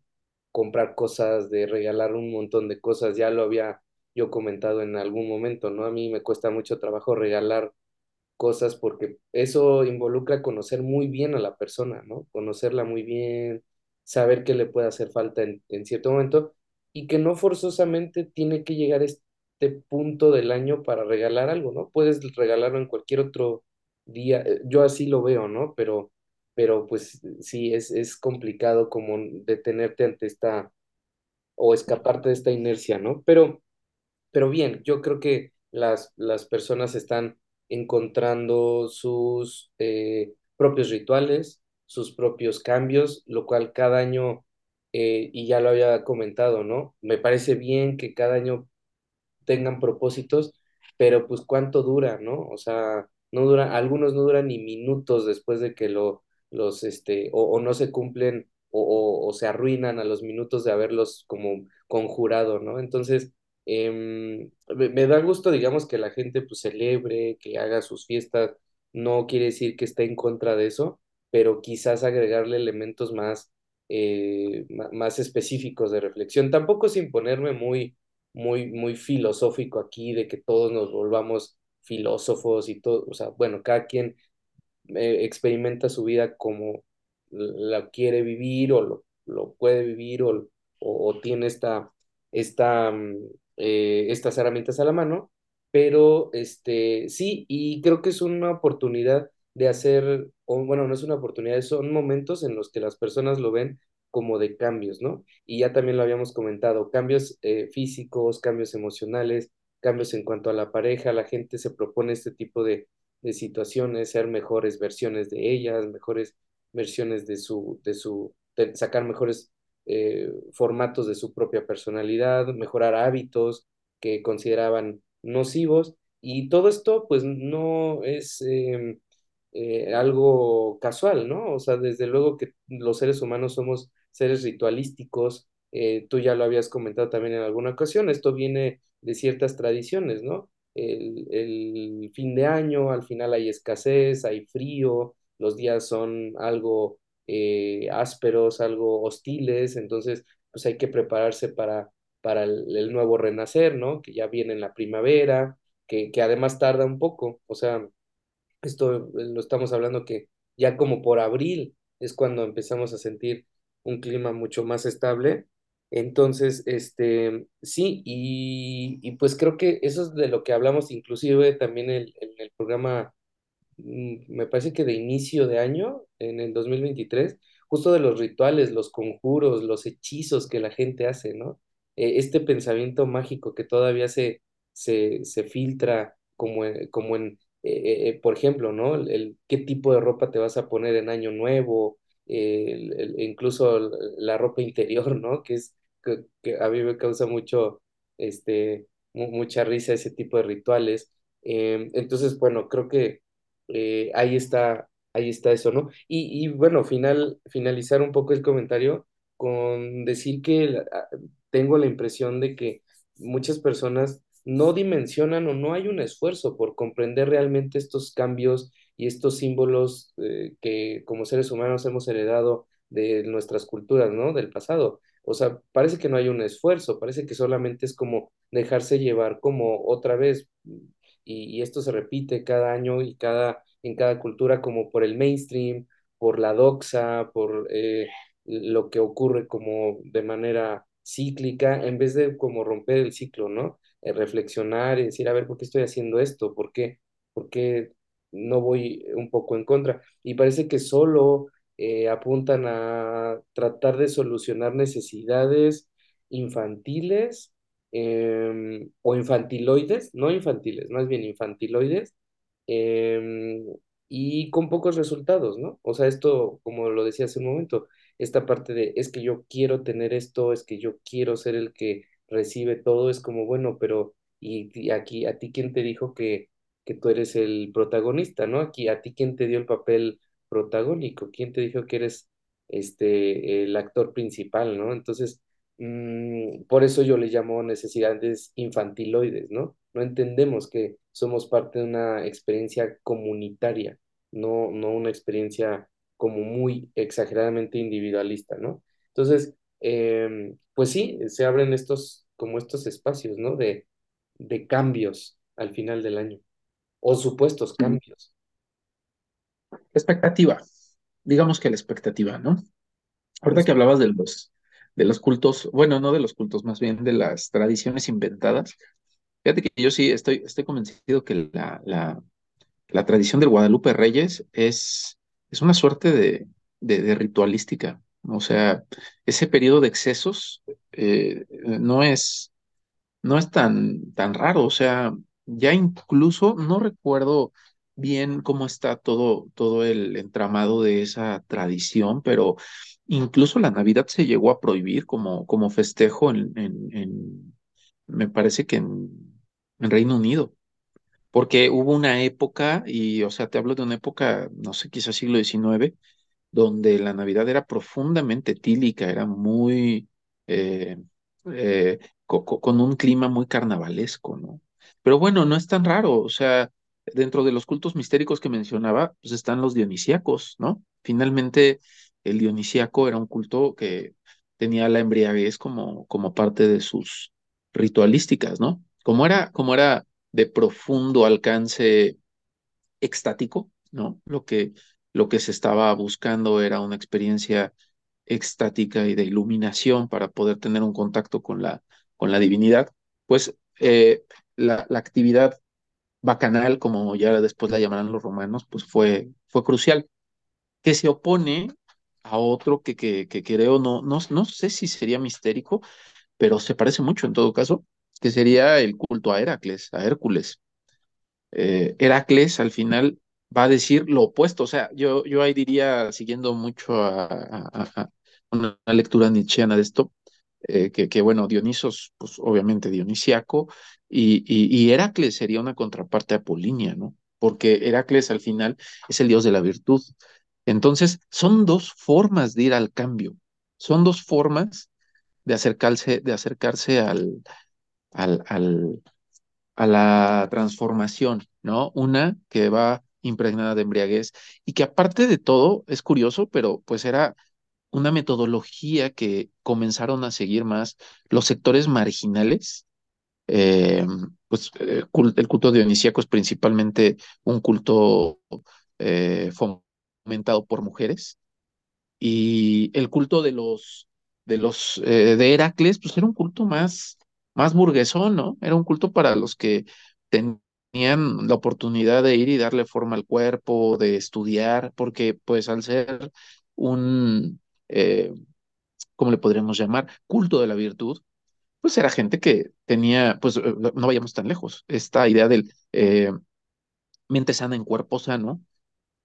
comprar cosas, de regalar un montón de cosas. Ya lo había yo comentado en algún momento, ¿no? A mí me cuesta mucho trabajo regalar cosas porque eso involucra conocer muy bien a la persona, ¿no? Conocerla muy bien, saber qué le puede hacer falta en, en cierto momento y que no forzosamente tiene que llegar punto del año para regalar algo, ¿no? Puedes regalarlo en cualquier otro día, eh, yo así lo veo, ¿no? Pero, pero pues sí, es, es complicado como detenerte ante esta o escaparte de esta inercia, ¿no? Pero, pero bien, yo creo que las, las personas están encontrando sus eh, propios rituales, sus propios cambios, lo cual cada año, eh, y ya lo había comentado, ¿no? Me parece bien que cada año tengan propósitos, pero pues cuánto dura, ¿no? O sea, no dura, algunos no duran ni minutos después de que lo, los, este, o, no se cumplen o, se arruinan a los minutos de haberlos como conjurado, ¿no? Entonces, me, me, da gusto, digamos, que la gente pues celebre, que haga sus fiestas, no quiere decir que esté en contra de eso, pero quizás agregarle elementos más, eh, más específicos de reflexión, tampoco sin ponerme muy muy, muy filosófico aquí, de que todos nos volvamos filósofos y todo, o sea, bueno, cada quien eh, experimenta su vida como la quiere vivir o lo, lo puede vivir o, o, tiene esta, esta, eh, estas herramientas a la mano, pero este, sí, y creo que es una oportunidad de hacer, o bueno, no es una oportunidad, son momentos en los que las personas lo ven como de cambios, ¿no? Y ya también lo habíamos comentado, cambios eh, físicos, cambios emocionales, cambios en cuanto a la pareja, la gente se propone este tipo de, situaciones, ser mejores versiones de ellas, mejores versiones de su, de su, de sacar mejores eh, formatos de su propia personalidad, mejorar hábitos que consideraban nocivos. Y todo esto, pues, no es eh, eh, algo casual, ¿no? O sea, desde luego que los seres humanos somos seres ritualísticos. eh, tú ya lo habías comentado también en alguna ocasión. Esto viene de ciertas tradiciones, ¿no? El, fin de año, al final hay escasez, hay frío, los días son algo eh, ásperos, algo hostiles, entonces pues hay que prepararse para, para el, el nuevo renacer, ¿no? Que ya viene en la primavera, que, que además tarda un poco, o sea, esto eh, lo estamos hablando que ya como por abril es cuando empezamos a sentir un clima mucho más estable. Entonces, este, sí, y, y pues creo que eso es de lo que hablamos inclusive también en el programa mm, me parece que de inicio de año, en el 2023 justo de los rituales, los conjuros, los hechizos que la gente hace, ¿no? Eh, este pensamiento mágico que todavía se, se, se filtra como como en eh, eh, por ejemplo, ¿no? El qué tipo de ropa te vas a poner en Año Nuevo, incluso la ropa interior, ¿no? Que es, que, a mí me causa mucho, este, mu- mucha risa ese tipo de rituales. Em, entonces, bueno, creo que eh, ahí está, ahí está eso, ¿no? Y, y bueno, final, finalizar un poco el comentario con decir que la- a- tengo la impresión de que muchas personas no dimensionan o no hay un esfuerzo por comprender realmente estos cambios y estos símbolos eh, que como seres humanos hemos heredado de nuestras culturas, ¿no? Del pasado. O sea, parece que no hay un esfuerzo, parece que solamente es como dejarse llevar como otra vez y, y esto se repite cada año y cada, en cada cultura como por el mainstream, por la doxa, por eh, lo que ocurre como de manera cíclica, en vez de como romper el ciclo, ¿no? Eh, reflexionar y decir, a ver, ¿por qué estoy haciendo esto? ¿Por qué, por qué no voy un poco en contra? Y parece que solo eh, apuntan a tratar de solucionar necesidades infantiles em, o infantiloides, no infantiles, más bien infantiloides, em, y con pocos resultados, ¿no? O sea, esto, como lo decía hace un momento, esta parte de es que yo quiero tener esto, es que yo quiero ser el que recibe todo, es como, bueno, pero y, y aquí, ¿a ti quién te dijo que, que tú eres el protagonista, ¿no? Aquí, ¿a ti quién te dio el papel protagónico? ¿Quién te dijo que eres este, el actor principal, ¿no? Entonces, Mm, por eso yo le llamo necesidades infantiloides, ¿no? No entendemos que somos parte de una experiencia comunitaria, no, no una experiencia como muy exageradamente individualista, ¿no? Entonces, em, pues sí, se abren estos, como estos espacios, ¿no? De, de cambios al final del año, o supuestos Mm. cambios. Expectativa, digamos que la expectativa, ¿no? Ahorita que hablabas de los, de los cultos, bueno, no de los cultos, más bien de las tradiciones inventadas, fíjate que yo sí estoy, estoy convencido que la, la, la tradición del Guadalupe Reyes es, es una suerte de, de, de ritualística. O sea, ese periodo de excesos eh, no es, no es tan, tan raro. O sea, ya incluso no recuerdo bien cómo está todo, todo el entramado de esa tradición, pero incluso la Navidad se llegó a prohibir como, como festejo en, en, me parece que en, Reino Unido. Porque hubo una época, y o sea, te hablo de una época, no sé, quizás siglo XIX, donde la Navidad era profundamente etílica, era muy, eh, eh, co- co- con un clima muy carnavalesco, ¿no? Pero bueno, no es tan raro, o sea, dentro de los cultos mistéricos que mencionaba, pues están los dionisíacos, ¿no? Finalmente, el dionisíaco era un culto que tenía la embriaguez como, como parte de sus ritualísticas, ¿no? Como era, como era de profundo alcance extático, ¿no? Lo que, lo que se estaba buscando era una experiencia extática y de iluminación para poder tener un contacto con la, con la divinidad, pues eh, la, la actividad bacanal, como ya después la llamarán los romanos, pues fue, fue crucial, que se opone a otro que, que, que creo, no, no, no sé si sería mistérico, pero se parece mucho en todo caso, que sería el culto a Heracles, a Hércules. Eh, Heracles al final va a decir lo opuesto, o sea, yo, yo ahí diría, siguiendo mucho a, a- una lectura nietzscheana de esto, eh, que, bueno, Dionisos, pues obviamente dionisiaco, y, y, Heracles sería una contraparte apolínea, ¿no? Porque Heracles al final es el dios de la virtud. Entonces, son dos formas de ir al cambio, son dos formas de acercarse, de acercarse al, al, al, a la transformación, ¿no? Una que va impregnada de embriaguez y que aparte de todo, es curioso, pero pues era una metodología que comenzaron a seguir más los sectores marginales. eh, pues eh, el culto dionisíaco es principalmente un culto eh, fomentado por mujeres y el culto de los de los de Heracles, pues era un culto más, más burguesón, ¿no? Era un culto para los que tenían la oportunidad de ir y darle forma al cuerpo, de estudiar, porque pues al ser un, eh, ¿cómo le podríamos llamar? Culto de la virtud, pues era gente que tenía, pues eh, no vayamos tan lejos, esta idea del eh, mente sana en cuerpo sano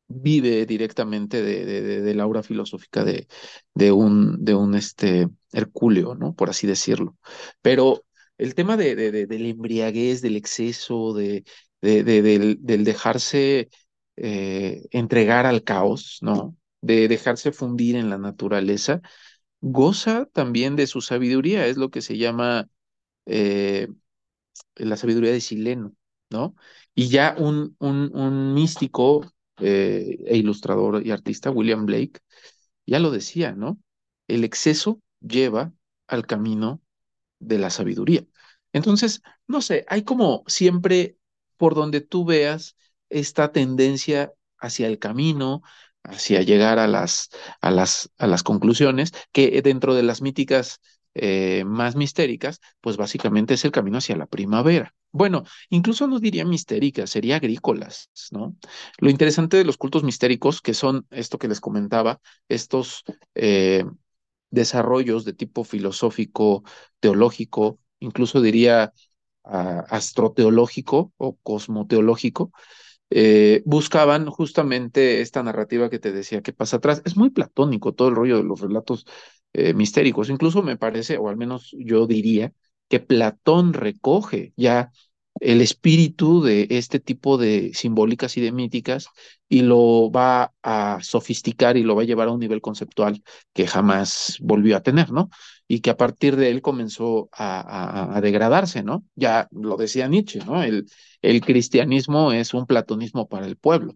vive directamente de, de, de, la aura filosófica de, de un, de un este, Hercúleo, ¿no? Por así decirlo. Pero el tema de, de, de del embriaguez, del exceso, de del, del, dejarse eh, entregar al caos, ¿no? De dejarse fundir en la naturaleza, goza también de su sabiduría, es lo que se llama eh, la sabiduría de Sileno, ¿no? Y ya un, un, un místico eh, e ilustrador y artista, William Blake, ya lo decía, ¿no? El exceso lleva al camino de la sabiduría. Entonces, no sé, hay como siempre, por donde tú veas, esta tendencia hacia el camino, hacia llegar a las, a las, a las conclusiones, que dentro de las míticas eh, más mistéricas, pues básicamente es el camino hacia la primavera. Bueno, incluso no diría mistéricas, sería agrícolas, ¿no? Lo interesante de los cultos mistéricos, que son esto que les comentaba, estos eh, desarrollos de tipo filosófico, teológico, incluso diría uh, astroteológico o cosmoteológico, eh, buscaban justamente esta narrativa que te decía que pasa atrás. Es muy platónico todo el rollo de los relatos eh, mistéricos. Incluso me parece, o al menos yo diría, que Platón recoge ya el espíritu de este tipo de simbólicas y de míticas y lo va a sofisticar y lo va a llevar a un nivel conceptual que jamás volvió a tener, ¿no? Y que a partir de él comenzó a, degradarse, ¿no? Ya lo decía Nietzsche, ¿no? El, el cristianismo es un platonismo para el pueblo.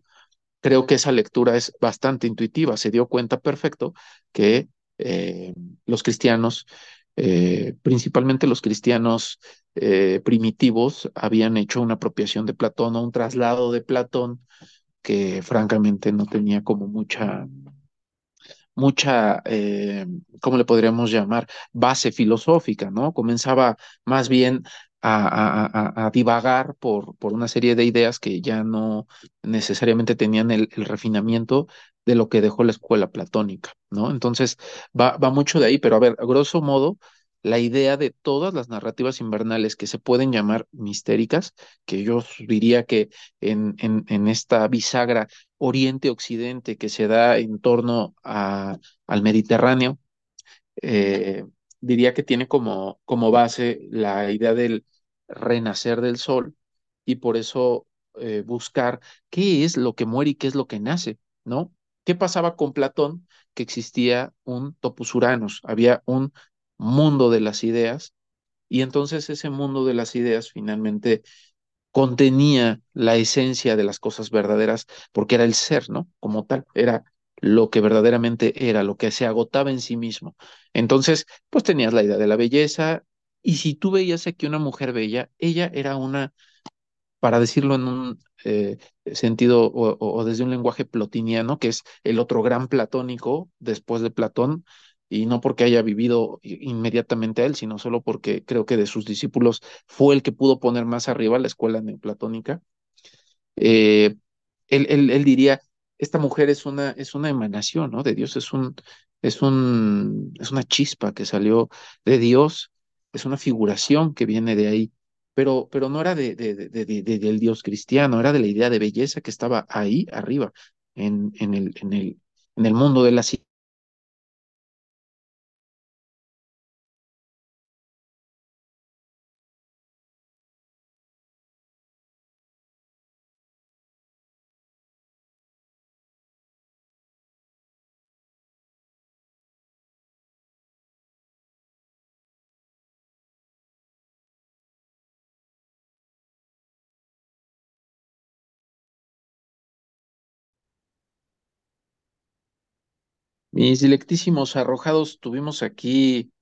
Creo que esa lectura es bastante intuitiva, se dio cuenta perfecto que eh, los cristianos eh, principalmente los cristianos eh, primitivos habían hecho una apropiación de Platón o un traslado de Platón que francamente no tenía como mucha, mucha, eh, ¿cómo le podríamos llamar? Base filosófica, ¿no? Comenzaba más bien a, a, a, divagar por, por una serie de ideas que ya no necesariamente tenían el, el, refinamiento de lo que dejó la escuela platónica, ¿no? Entonces, va, va mucho de ahí, pero a ver, a grosso modo, la idea de todas las narrativas invernales que se pueden llamar mistéricas, que yo diría que en, en, en esta bisagra oriente-occidente que se da en torno al Mediterráneo, eh, diría que tiene como, como base la idea del renacer del sol y por eso eh, buscar qué es lo que muere y qué es lo que nace, ¿no? ¿Qué pasaba con Platón? Que existía un topus uranus, había un mundo de las ideas y entonces ese mundo de las ideas finalmente contenía la esencia de las cosas verdaderas porque era el ser, ¿no? Como tal, era lo que verdaderamente era, lo que se agotaba en sí mismo. Entonces, pues tenías la idea de la belleza y si tú veías aquí una mujer bella, ella era una, para decirlo en un eh, sentido o, o, desde un lenguaje plotiniano, que es el otro gran platónico después de Platón, y no porque haya vivido inmediatamente a él, sino solo porque creo que de sus discípulos fue el que pudo poner más arriba la escuela neoplatónica. Eh, él, él, él, diría, esta mujer es una, es una emanación ¿no? de Dios, es, un, es, un, es una chispa que salió de Dios es una figuración que viene de ahí, pero, pero no era de, de, de, de, del Dios cristiano, era de la idea de belleza que estaba ahí arriba, en, en, el, en, el, en el mundo de la Mis dilectísimos arrojados, tuvimos aquí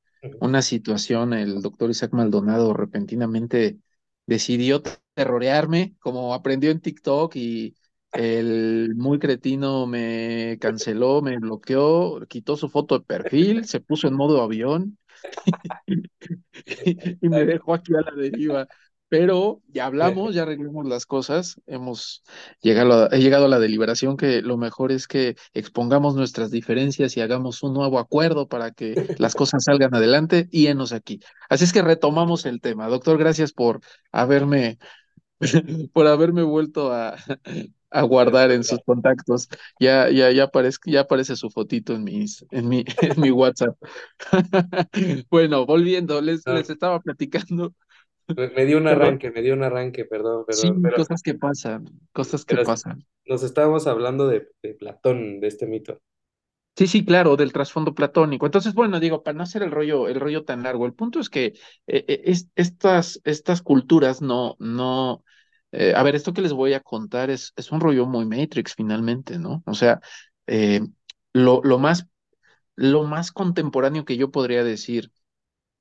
una situación, el doctor Isaac Maldonado repentinamente decidió terrorearme, como aprendió en TikTok y el muy cretino me canceló, me bloqueó, quitó su foto de perfil, se puso en modo avión y me dejó aquí a la deriva. Pero ya hablamos, ya arreglamos las cosas, hemos llegado a, he llegado a la deliberación que lo mejor es que expongamos nuestras diferencias y hagamos un nuevo acuerdo para que las cosas salgan adelante y enos aquí. Así es que retomamos el tema. Doctor, gracias por haberme, por haberme vuelto a, a guardar en sus contactos. Ya, ya, ya aparece, ya aparece su fotito en mis, en mi, en mi WhatsApp. Bueno, volviendo, les, No, les estaba platicando. Me, dio un arranque, me dio un arranque, perdón, Sí, pero, cosas que pasan, cosas que pasan. nos estábamos hablando de, de Platón, de este mito. Sí, sí, claro, del trasfondo platónico. Entonces, bueno, digo, para no hacer el rollo, el rollo tan largo, el punto es que eh, eh, es- estas, estas culturas no, no, eh, a ver, esto que les voy a contar es, es un rollo muy Matrix finalmente, ¿no? O sea, eh, lo, lo más, lo más contemporáneo que yo podría decir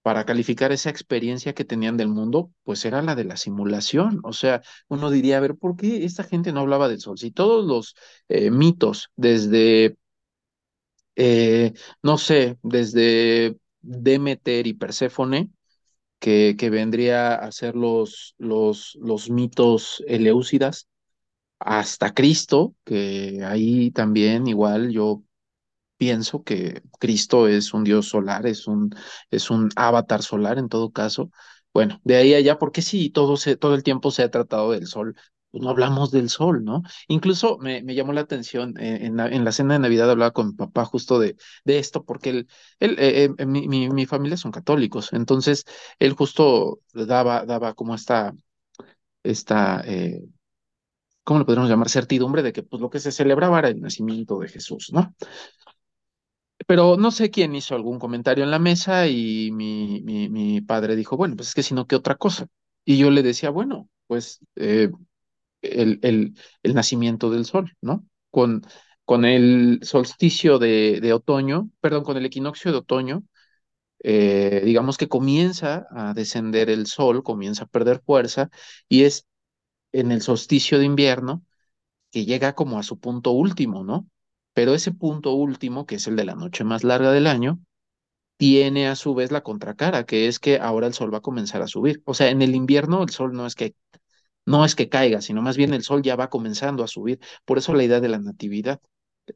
para calificar esa experiencia que tenían del mundo, pues era la de la simulación. O sea, uno diría, a ver, ¿por qué esta gente no hablaba del sol? Si todos los eh, mitos, desde eh, no sé, desde Demeter y Perséfone, que, que vendría a ser los, los, los mitos eleusidas, hasta Cristo, que ahí también igual yo pienso que Cristo es un dios solar, es un, es un avatar solar en todo caso. Bueno, de ahí a allá, porque sí, todo, se, todo el tiempo se ha tratado del sol, pues no hablamos del sol, ¿no? Incluso me, me llamó la atención, eh, en, la, en la cena de Navidad hablaba con mi papá justo de, de esto, porque él, él eh, eh, mi, mi, mi familia son católicos, entonces él justo daba, daba como esta, esta eh, ¿cómo lo podríamos llamar? Certidumbre de que pues lo que se celebraba era el nacimiento de Jesús, ¿no? Pero no sé quién hizo algún comentario en la mesa y mi, mi, padre dijo, bueno, pues es que si no, ¿qué otra cosa? Y yo le decía, bueno, pues eh, el, el, el nacimiento del sol, ¿no? Con, con el solsticio de, de otoño, perdón, con el equinoccio de otoño, eh, digamos que comienza a descender el sol, comienza a perder fuerza y es en el solsticio de invierno que llega como a su punto último, ¿no? Pero ese punto último, que es el de la noche más larga del año, tiene a su vez la contracara, que es que ahora el sol va a comenzar a subir. O sea, en el invierno el sol no es que no es que caiga, sino más bien el sol ya va comenzando a subir. Por eso la idea de la natividad,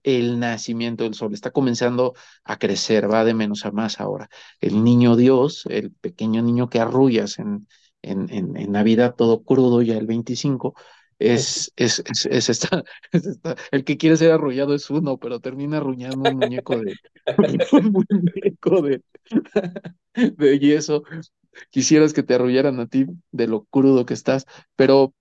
el nacimiento del sol está comenzando a crecer, va de menos a más ahora. El niño Dios, el pequeño niño que arrullas en, en, en, en Navidad todo crudo ya el 25, es, es, es, es esta, es esta- el que quiere ser arrullado es uno, pero termina arrullando un muñeco de, un muñeco de, de yeso. Quisieras que te arrullaran a ti de lo crudo que estás, pero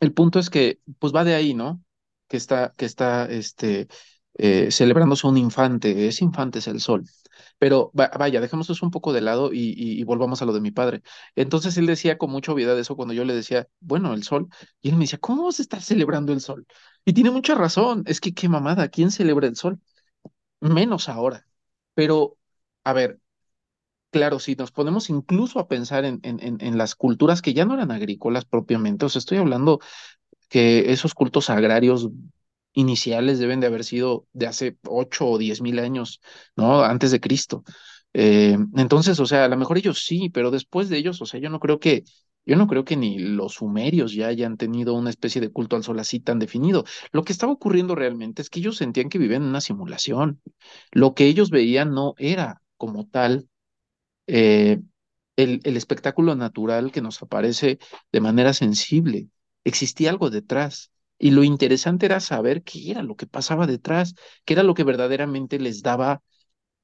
el punto es que, pues va de ahí, ¿no? Que está, que está, este, eh, celebrándose un infante, ese infante es el sol. Pero va- vaya, dejemos eso un poco de lado y, volvamos a lo de mi padre. Entonces él decía con mucha obviedad eso cuando yo le decía, bueno, el sol, y él me decía, ¿cómo vas a estar celebrando el sol? Y tiene mucha razón, es que qué mamada, ¿quién celebra el sol? Menos ahora. Pero, a ver, claro, si nos ponemos incluso a pensar en, en, en en las culturas que ya no eran agrícolas propiamente, o sea, estoy hablando que esos cultos agrarios iniciales deben de haber sido de hace ocho o diez mil años, ¿no? Antes de Cristo. Eh, entonces, o sea, a lo mejor ellos sí, pero después de ellos, o sea, yo no creo que, yo no creo que ni los sumerios ya hayan tenido una especie de culto al sol así tan definido. Lo que estaba ocurriendo realmente es que ellos sentían que vivían en una simulación. Lo que ellos veían no era como tal. eh, el espectáculo natural que nos aparece de manera sensible. Existía algo detrás. Y lo interesante era saber qué era lo que pasaba detrás, qué era lo que verdaderamente les daba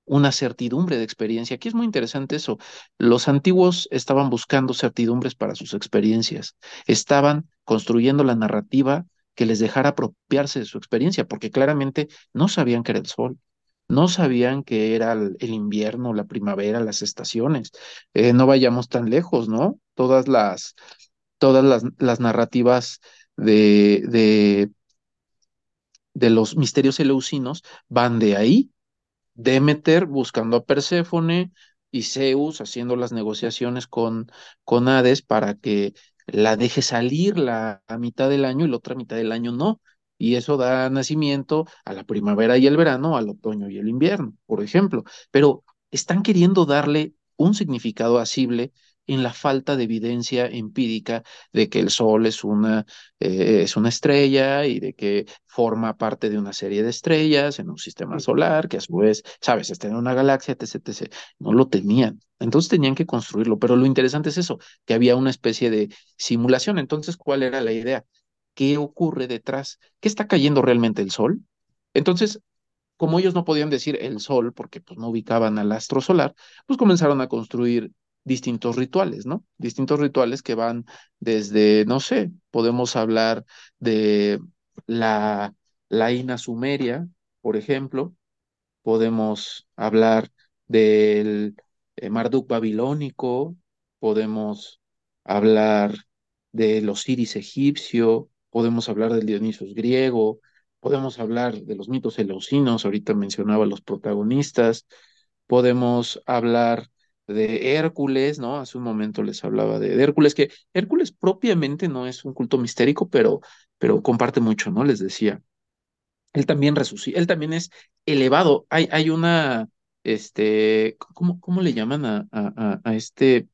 una certidumbre de experiencia. Aquí es muy interesante eso. Los antiguos estaban buscando certidumbres para sus experiencias, estaban construyendo la narrativa que les dejara apropiarse de su experiencia, porque claramente no sabían que era el sol, no sabían que era el, invierno, la primavera, las estaciones. Eh, no vayamos tan lejos, ¿no? Todas las, todas las, las narrativas de, de, de los misterios eleusinos van de ahí Demeter buscando a Perséfone y Zeus haciendo las negociaciones con, con Hades para que la deje salir la, mitad del año y la otra mitad del año no. Y eso da nacimiento a la primavera y el verano, al otoño y el invierno, por ejemplo. Pero están queriendo darle un significado asible en la falta de evidencia empírica de que el Sol es una, eh, es una estrella y de que forma parte de una serie de estrellas en un sistema solar, que a su vez, sabes, está en una galaxia, etc, etc. No lo tenían. Entonces tenían que construirlo, pero lo interesante es eso, que había una especie de simulación. Entonces, ¿cuál era la idea? ¿Qué ocurre detrás? ¿Qué está cayendo realmente el Sol? Entonces, como ellos no podían decir el Sol, porque pues, no ubicaban al astro solar, pues comenzaron a construir distintos rituales, ¿no? Distintos rituales que van desde, no sé, podemos hablar de la, la Ina Sumeria, por ejemplo, podemos hablar del eh, Marduk babilónico, podemos hablar del Osiris egipcio, podemos hablar del Dionisos griego, podemos hablar de los mitos eleusinos, ahorita mencionaba los protagonistas, podemos hablar de Hércules, ¿no? Hace un momento les hablaba de, Hércules, que Hércules propiamente no es un culto mistérico, pero, pero comparte mucho, ¿no? Les decía. Él también resucita, él también es elevado. Hay, hay una, este, ¿cómo, cómo le llaman a, a, a este,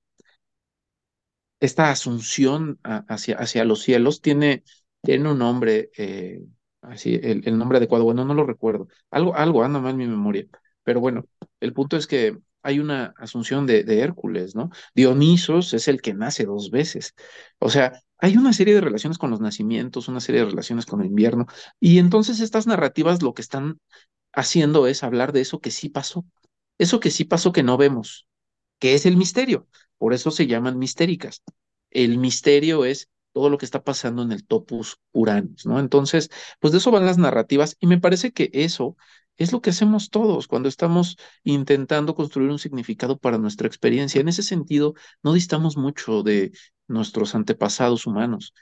esta asunción hacia, hacia los cielos? Tiene, tiene un nombre, eh, así, el, el nombre adecuado, bueno, no lo recuerdo. Algo, algo anda mal mi memoria. Pero bueno, el punto es que hay una asunción de, Hércules, ¿no? Dionisos es el que nace dos veces. O sea, hay una serie de relaciones con los nacimientos, una serie de relaciones con el invierno. Y entonces estas narrativas lo que están haciendo es hablar de eso que sí pasó, eso que sí pasó que no vemos, que es el misterio. Por eso se llaman mistéricas. El misterio es todo lo que está pasando en el topus Uranus, ¿no? Entonces, pues de eso van las narrativas y me parece que eso es lo que hacemos todos cuando estamos intentando construir un significado para nuestra experiencia. En ese sentido, no distamos mucho de nuestros antepasados humanos.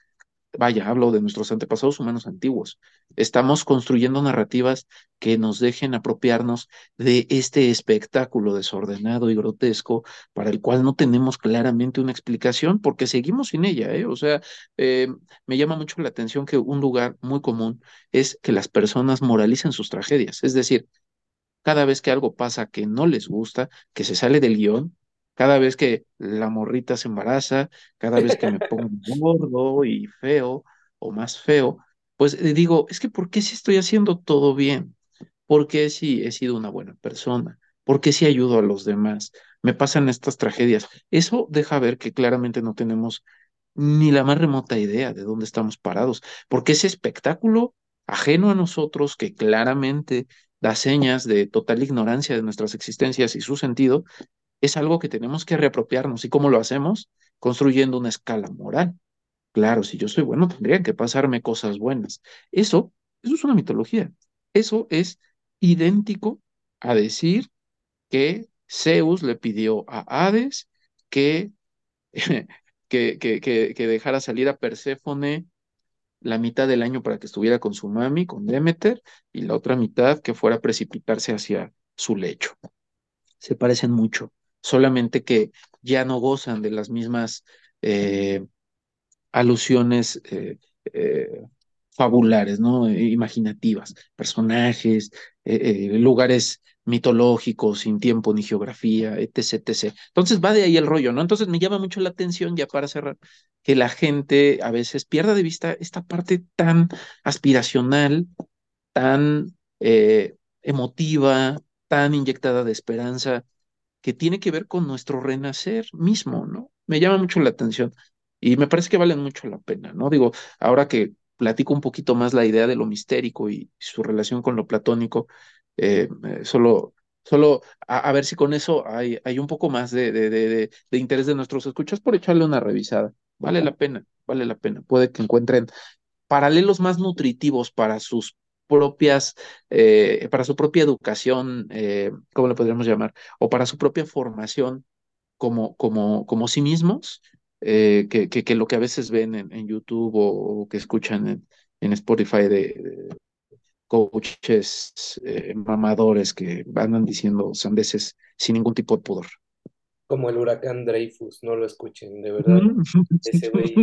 Vaya, hablo de nuestros antepasados humanos antiguos. Estamos construyendo narrativas que nos dejen apropiarnos de este espectáculo desordenado y grotesco para el cual no tenemos claramente una explicación porque seguimos sin ella, ¿eh? O sea, eh, me llama mucho la atención que un lugar muy común es que las personas moralicen sus tragedias. Es decir, cada vez que algo pasa que no les gusta, que se sale del guion, cada vez que la morrita se embaraza, cada vez que me pongo gordo y feo o más feo, pues eh, digo, es que ¿por qué si estoy haciendo todo bien? ¿Por qué si he sido una buena persona? ¿Por qué si ayudo a los demás? Me pasan estas tragedias. Eso deja ver que claramente no tenemos ni la más remota idea de dónde estamos parados, porque ese espectáculo ajeno a nosotros que claramente da señas de total ignorancia de nuestras existencias y su sentido, es algo que tenemos que reapropiarnos. ¿Y cómo lo hacemos? Construyendo una escala moral. Claro, si yo soy bueno, tendrían que pasarme cosas buenas. Eso, eso es una mitología. Eso es idéntico a decir que Zeus le pidió a Hades que que, que, que, dejara salir a Perséfone la mitad del año para que estuviera con su mami, con Demeter, y la otra mitad que fuera a precipitarse hacia su lecho. Se parecen mucho, solamente que ya no gozan de las mismas eh, alusiones eh, eh, fabulares, ¿no? Imaginativas, personajes, lugares mitológicos, sin tiempo ni geografía, etc, etc. Entonces va de ahí el rollo, ¿no? Entonces me llama mucho la atención, ya para cerrar, que la gente a veces pierda de vista esta parte tan aspiracional, tan emotiva, tan inyectada de esperanza, que tiene que ver con nuestro renacer mismo, ¿no? Me llama mucho la atención y me parece que valen mucho la pena, ¿no? Digo, ahora que platico un poquito más la idea de lo mistérico y su relación con lo platónico, eh, eh, solo, solo a, a, ver si con eso hay, hay un poco más de, de, de, de interés de nuestros escuchas por echarle una revisada. Vale la pena, vale la pena. Puede que encuentren paralelos más nutritivos para sus propias, eh, para su propia educación, eh, ¿cómo le podríamos llamar? O para su propia formación como, como, como sí mismos, eh, que, que, lo que a veces ven en, YouTube o, que escuchan en, Spotify de, de coaches eh, mamadores que andan diciendo sandeces sin ningún tipo de pudor. Como el huracán Dreyfus, no lo escuchen, de verdad. Ese güey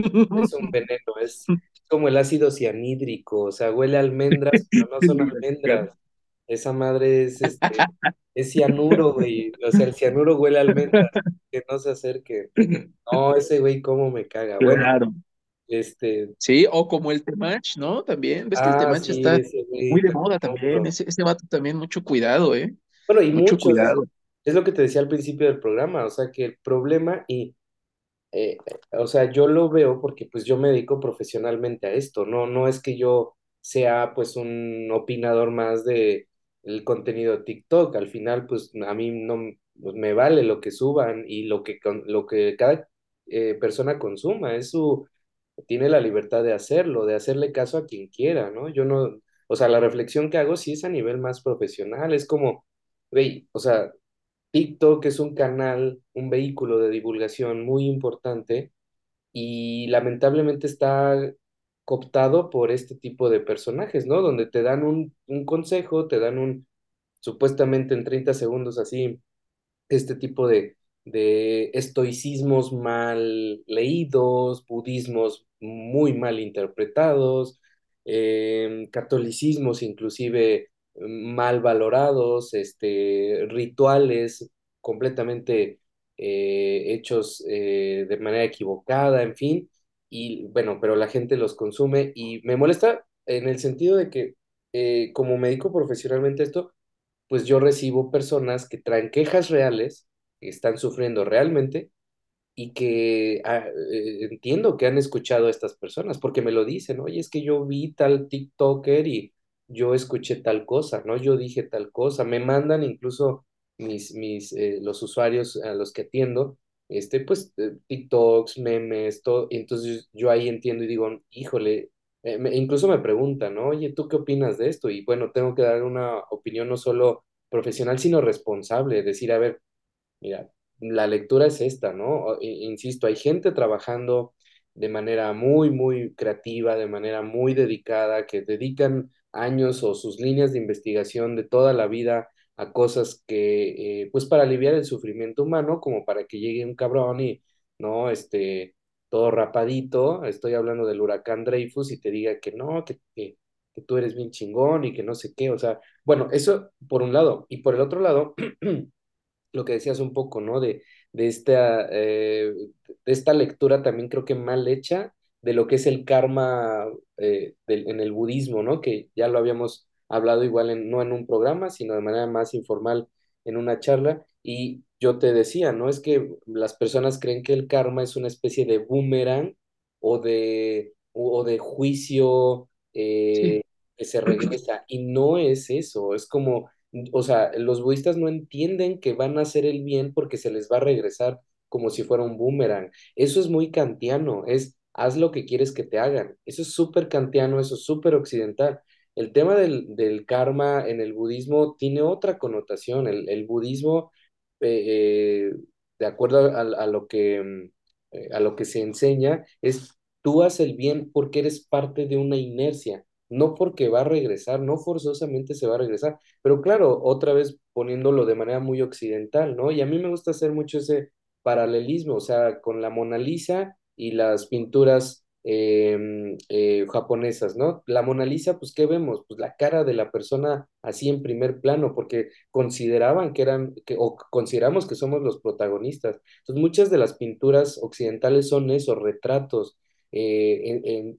es un veneno, es como el ácido cianhídrico, o sea, huele a almendras, pero no son almendras. Esa madre es este, es cianuro, güey. O sea, el cianuro huele a almendras, que no se acerque. No, ese güey cómo me caga. Bueno, Claro. este, Sí, o como el Temach, ¿no? También, ves que el ah, Temach sí, está muy de moda también. Ese, ese vato también, mucho cuidado, ¿eh? Bueno, y Mucho muchos, cuidado. Es lo que te decía al principio del programa, o sea, que el problema y eh, o sea, yo lo veo porque pues yo me dedico profesionalmente a esto, no, no es que yo sea pues un opinador más de el contenido de TikTok, al final pues a mí no pues, me vale lo que suban y lo que, lo que cada eh, persona consuma, es su, tiene la libertad de hacerlo, de hacerle caso a quien quiera, ¿no? Yo no, o sea, la reflexión que hago sí es a nivel más profesional, es como, güey, o sea, TikTok es un canal, un vehículo de divulgación muy importante y lamentablemente está cooptado por este tipo de personajes, ¿no? Donde te dan un, un consejo, te dan un, supuestamente en 30 segundos así, este tipo de, de estoicismos mal leídos, budismos muy mal interpretados, eh, catolicismos inclusive mal valorados, este, rituales completamente eh, hechos eh, de manera equivocada, en fin, y bueno, pero la gente los consume y me molesta en el sentido de que eh, como médico profesionalmente esto, pues yo recibo personas que traen quejas reales, que están sufriendo realmente y que ah, entiendo que han escuchado a estas personas porque me lo dicen, oye, es que yo vi tal TikToker y yo escuché tal cosa, ¿no? Yo dije tal cosa, me mandan incluso mis, mis, eh, los usuarios a los que atiendo, este, pues, eh, TikToks, memes, todo, entonces yo ahí entiendo y digo, híjole, eh, me- incluso me preguntan, ¿no? Oye, ¿tú qué opinas de esto? Y bueno, tengo que dar una opinión no solo profesional, sino responsable, decir, a ver, Mira, la lectura es esta, ¿no? Insisto, hay gente trabajando de manera muy, muy creativa, de manera muy dedicada, que dedican años o sus líneas de investigación de toda la vida a cosas que, eh, pues para aliviar el sufrimiento humano, como para que llegue un cabrón y, ¿no? Este, todo rapadito, estoy hablando del huracán Dreyfus y te diga que no, que, que, tú eres bien chingón y que no sé qué, o sea, bueno, eso por un lado. Y por el otro lado, lo que decías un poco, ¿no? De, de esta, eh, de esta lectura también creo que mal hecha de lo que es el karma eh, del- en el budismo, ¿no? Que ya lo habíamos hablado igual en, no en un programa, sino de manera más informal en una charla. Y yo te decía, ¿no? Es que las personas creen que el karma es una especie de boomerang o de, o de juicio Sí. eh, que se regresa. Y no es eso, es como o sea, los budistas no entienden que van a hacer el bien porque se les va a regresar como si fuera un boomerang. Eso es muy kantiano, es haz lo que quieres que te hagan. Eso es súper kantiano, eso es súper occidental. El tema del, karma en el budismo tiene otra connotación. El, budismo, eh, eh, de acuerdo a, lo que, eh, a lo que se enseña, es tú haz el bien porque eres parte de una inercia, no porque va a regresar, no forzosamente se va a regresar. Pero claro, otra vez poniéndolo de manera muy occidental, ¿no? Y a mí me gusta hacer mucho ese paralelismo, o sea, con la Mona Lisa y las pinturas eh, eh, japonesas, ¿no? La Mona Lisa, pues, ¿qué vemos? Pues la cara de la persona así en primer plano, porque consideraban que eran, que, o consideramos que somos los protagonistas. Entonces, muchas de las pinturas occidentales son esos retratos, eh,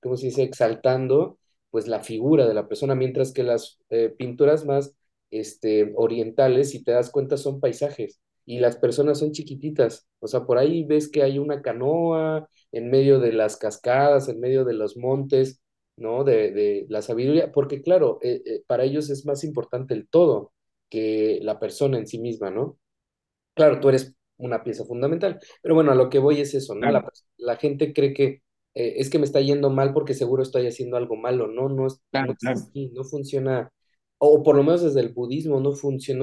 ¿cómo se dice? Exaltando pues la figura de la persona, mientras que las eh, pinturas más este, orientales, si te das cuenta, son paisajes y las personas son chiquititas. O sea, por ahí ves que hay una canoa en medio de las cascadas, en medio de los montes, ¿no? De, de la sabiduría, porque claro, eh, eh, para ellos es más importante el todo que la persona en sí misma, ¿no? Claro, tú eres una pieza fundamental, pero bueno, a lo que voy es eso, ¿no? La, la gente cree que eh, es que me está yendo mal porque seguro estoy haciendo algo malo, no, no es, no claro, es claro. así, no funciona, o por lo menos desde el budismo no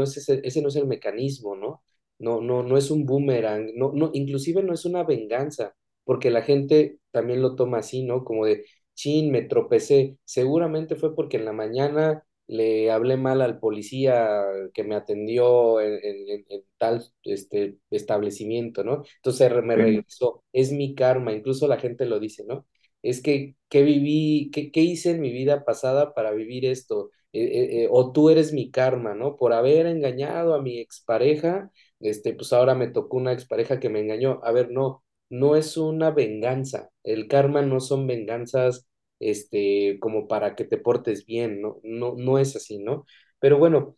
es ese, ese no es el mecanismo, ¿no? No, no, no es un boomerang, no, no, inclusive no es una venganza, porque la gente también lo toma así, ¿no? Como de, chin, me tropecé, seguramente fue porque en la mañana le hablé mal al policía que me atendió en, en- en tal este, establecimiento, ¿no? Entonces me regresó, es mi karma, incluso la gente lo dice, ¿no? Es que, ¿qué viví, qué, qué hice en mi vida pasada para vivir esto? Eh, eh, eh, o tú eres mi karma, ¿no? Por haber engañado a mi expareja, este, pues ahora me tocó una expareja que me engañó. A ver, no, no es una venganza. El karma no son venganzas este, como para que te portes bien, ¿no? No, no es así, ¿no? Pero bueno,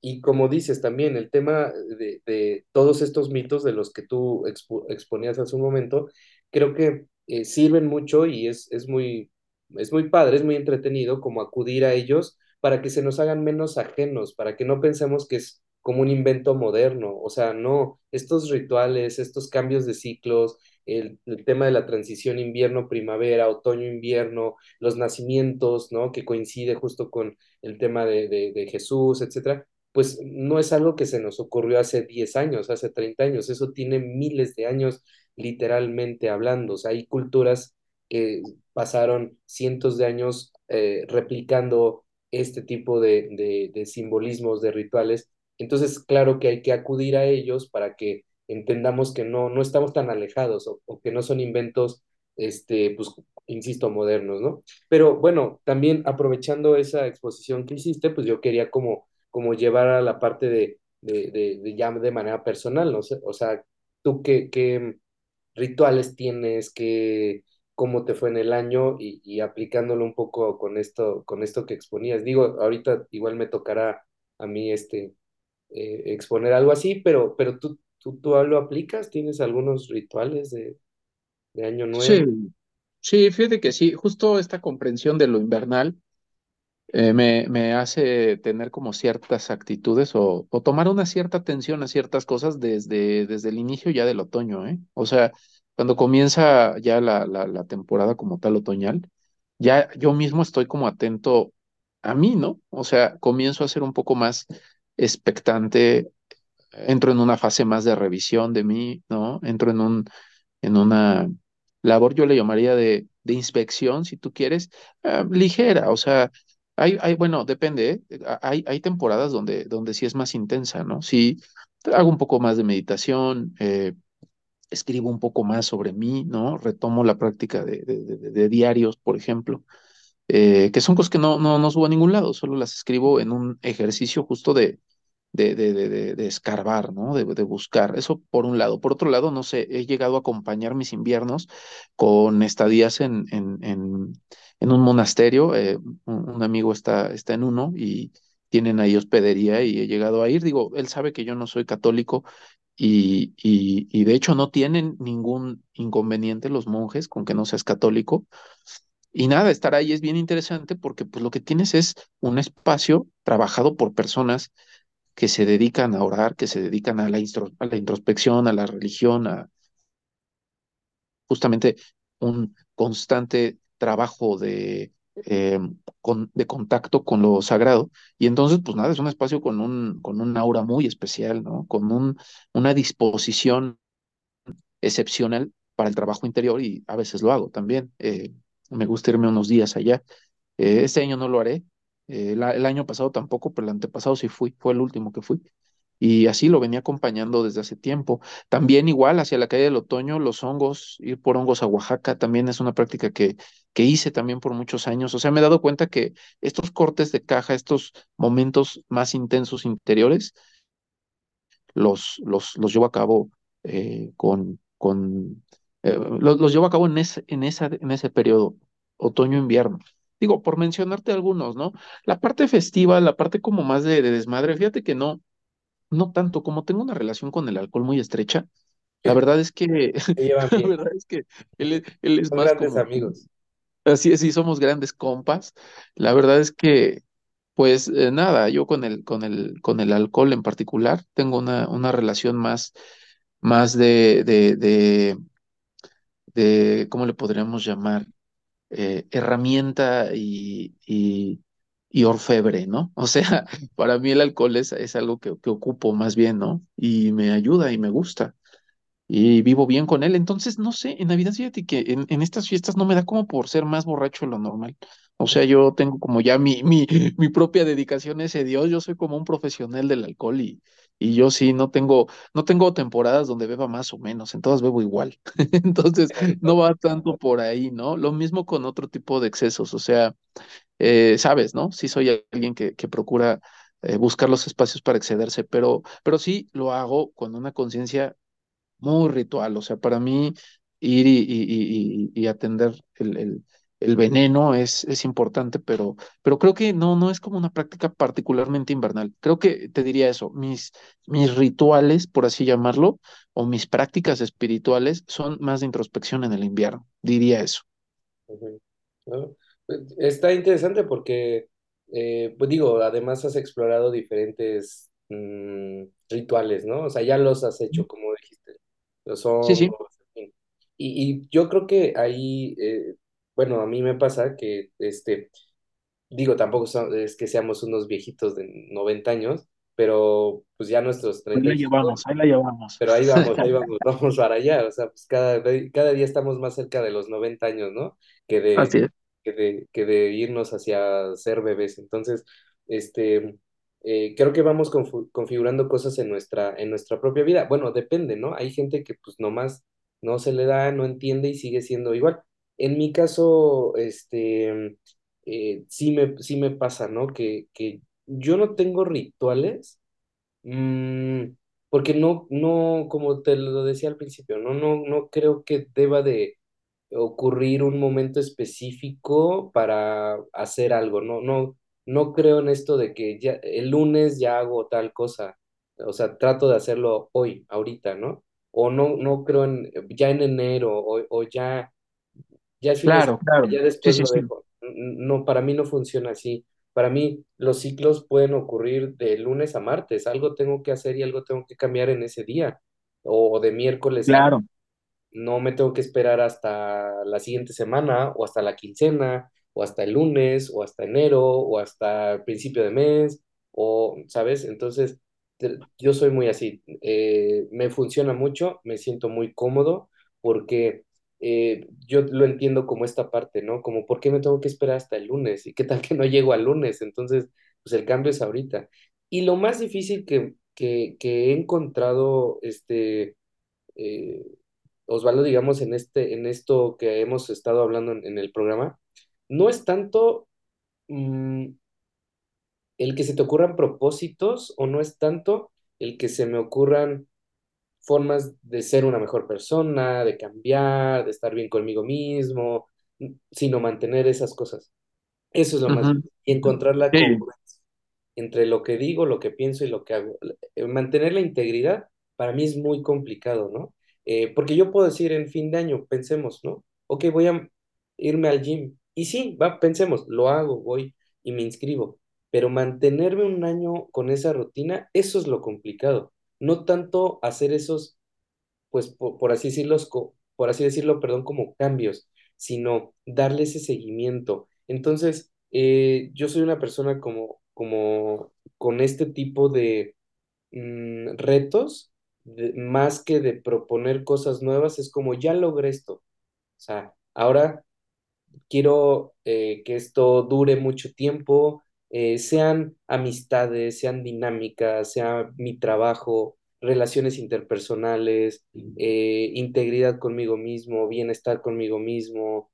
y como dices también, el tema de, todos estos mitos de los que tú expo- exponías hace un momento, creo que sirven mucho y es, es muy, es muy padre, es muy entretenido como acudir a ellos para que se nos hagan menos ajenos, para que no pensemos que es como un invento moderno, o sea, no, estos rituales, estos cambios de ciclos, el, el tema de la transición invierno-primavera, otoño-invierno, los nacimientos, ¿no? Que coincide justo con el tema de, de, de Jesús, etcétera, pues no es algo que se nos ocurrió hace 10 años, hace 30 años, eso tiene miles de años literalmente hablando, o sea, hay culturas que pasaron cientos de años eh, replicando este tipo de, de, de simbolismos, de rituales, entonces claro que hay que acudir a ellos para que entendamos que no, no estamos tan alejados o, que no son inventos, este, pues, insisto, modernos, ¿no? Pero bueno, también aprovechando esa exposición que hiciste, pues yo quería como, como llevar a la parte de, de, de, ya de manera personal, ¿no? O sea, ¿tú qué, qué rituales tienes? ¿Qué, cómo te fue en el año? Y, y aplicándolo un poco con esto, con esto que exponías. Digo, ahorita igual me tocará a mí este, eh, exponer algo así, pero, pero tú, tú, tú lo aplicas, ¿tienes algunos rituales de, de Año sí, Nuevo? sí, fíjate que sí, justo esta comprensión de lo invernal eh, me, me hace tener como ciertas actitudes o, o tomar una cierta atención a ciertas cosas desde, desde el inicio ya del otoño, ¿eh? O sea, cuando comienza ya la, la, temporada como tal otoñal, ya yo mismo estoy como atento a mí, ¿no? O sea, comienzo a ser un poco más expectante, entro en una fase más de revisión de mí, ¿no? Entro en un en una labor, yo le llamaría de, de inspección, si tú quieres, ah, ligera, o sea, hay, hay, bueno, depende, ¿eh? A- Hay, hay temporadas donde, donde sí es más intensa, ¿no? Sí, hago un poco más de meditación, eh, escribo un poco más sobre mí, ¿no? Retomo la práctica de, de, diarios, por ejemplo, eh, que son cosas que no, no, no subo a ningún lado, solo las escribo en un ejercicio justo de de, escarbar, ¿no? De, buscar. Eso por un lado. Por otro lado, no sé, he llegado a acompañar mis inviernos con estadías en, en, en, en un monasterio. eh, un, un amigo está, está en uno y tienen ahí hospedería y he llegado a ir. Digo, él sabe que yo no soy católico y, de hecho no tienen ningún inconveniente los monjes con que no seas católico. Y nada, estar ahí es bien interesante porque pues lo que tienes es un espacio trabajado por personas que se dedican a orar, que se dedican a la introspección, a la religión, a justamente un constante trabajo de, eh, de contacto con lo sagrado. Y entonces, pues nada, es un espacio con un, con un aura muy especial, ¿no? Con un, una disposición excepcional para el trabajo interior y a veces lo hago también. Eh, me gusta irme unos días allá. Eh, este año no lo haré. El año pasado tampoco, pero el antepasado sí fui, fue el último que fui. Y así lo venía acompañando desde hace tiempo. También igual hacia la calle del otoño, los hongos, ir por hongos a Oaxaca también es una práctica que, que hice también por muchos años. O sea, me he dado cuenta que estos cortes de caja, estos momentos más intensos interiores, los, los, los llevo a cabo eh, con, con eh, los, los llevo a cabo en ese, en esa, en ese periodo, otoño-invierno. Digo, por mencionarte algunos, ¿no? La parte festiva, la parte como más de, de desmadre, fíjate que no, no tanto, como tengo una relación con el alcohol muy estrecha, la verdad es que, la bien, verdad es que él, es- él es son más grandes como, amigos. así es, sí, somos grandes compas. La verdad es que, pues eh, nada, yo con el, con el, con el alcohol en particular tengo una, una relación más, más de, de, de, de, ¿cómo le podríamos llamar? eh, herramienta y, y, y orfebre, ¿no? O sea, para mí el alcohol es, es algo que, que ocupo más bien, ¿no? Y me ayuda y me gusta y vivo bien con él. Entonces, no sé, en Navidad, fíjate que en, en estas fiestas no me da como por ser más borracho de lo normal. O sea, yo tengo como ya mi, mi, mi propia dedicación a ese Dios. Yo soy como un profesional del alcohol y, y yo sí no tengo, no tengo temporadas donde beba más o menos, en todas bebo igual. Entonces, no va tanto por ahí, ¿no? Lo mismo con otro tipo de excesos. O sea, eh, sabes, ¿no? Sí soy alguien que, que procura eh, buscar los espacios para excederse, pero, pero sí lo hago con una conciencia muy ritual. O sea, para mí ir y, y- y- atender el, el- el veneno es, es importante, pero, pero creo que no, no es como una práctica particularmente invernal. Creo que te diría eso, mis, mis rituales, por así llamarlo, o mis prácticas espirituales son más de introspección en el invierno, diría eso. Está interesante porque, eh, pues digo, además has explorado diferentes mm, rituales, ¿no? O sea, ya los has hecho, como dijiste, los Sí, sí, fin. Y, y yo creo que ahí, eh, bueno, a mí me pasa que, este, digo, tampoco son- es que seamos unos viejitos de 90 años, pero pues ya nuestros ahí treinta la y cinco llevamos, ahí la llevamos. pero ahí vamos, ahí vamos, vamos para allá, o sea, pues cada, cada día estamos más cerca de los 90 años, ¿no? Que de, Así es. Que de, que de irnos hacia ser bebés. Entonces, este, eh, creo que vamos configurando cosas en nuestra, en nuestra propia vida. Bueno, depende, ¿no? Hay gente que pues nomás no se le da, no entiende y sigue siendo igual. En mi caso, este, eh, sí me, sí me pasa, ¿no? Que, que yo no tengo rituales Mm, porque no, no, como te lo decía al principio, no, no, no creo que deba de ocurrir un momento específico para hacer algo. No, no, no creo en esto de que ya el lunes ya hago tal cosa. O sea, trato de hacerlo hoy, ahorita, ¿no? O no, no creo en ya en enero o, o ya ya Claro, claro. ya después sí, lo sí. dejo. No, para mí no funciona así. Para mí los ciclos pueden ocurrir de lunes a martes. Algo tengo que hacer y algo tengo que cambiar en ese día. O de miércoles Claro, no me tengo que esperar hasta la siguiente semana o hasta la quincena o hasta el lunes o hasta enero o hasta el principio de mes o, ¿sabes? Entonces, yo soy muy así. Eh, me funciona mucho, me siento muy cómodo porque eh, yo lo entiendo como esta parte, ¿no? Como, ¿por qué me tengo que esperar hasta el lunes? ¿Y qué tal que no llego al lunes? Entonces, pues el cambio es ahorita. Y lo más difícil que, que, que he encontrado, este eh, Osvaldo, digamos, en este, en esto que hemos estado hablando en, en el programa, no es tanto mm, el que se te ocurran propósitos o no es tanto el que se me ocurran formas de ser una mejor persona, de cambiar, de estar bien conmigo mismo, sino mantener esas cosas. Eso es lo más. Y encontrar la Sí, congruencia entre lo que digo, lo que pienso y lo que hago. Eh, Mantener la integridad para mí es muy complicado, ¿no? Eh, porque yo puedo decir en fin de año, pensemos, ¿no? Ok, voy a irme al gym. Y sí, va, pensemos, lo hago, voy y me inscribo. Pero mantenerme un año con esa rutina, eso es lo complicado. No tanto hacer esos pues por, por así decirlo, por así decirlo, perdón, como cambios, sino darle ese seguimiento. Entonces, eh, yo soy una persona como, como con este tipo de mm, retos, de- más que de proponer cosas nuevas, es como ya logré esto. O sea, ahora quiero eh, que esto dure mucho tiempo, eh, sean amistades, sean dinámicas, sea mi trabajo, relaciones interpersonales, eh, integridad conmigo mismo, bienestar conmigo mismo,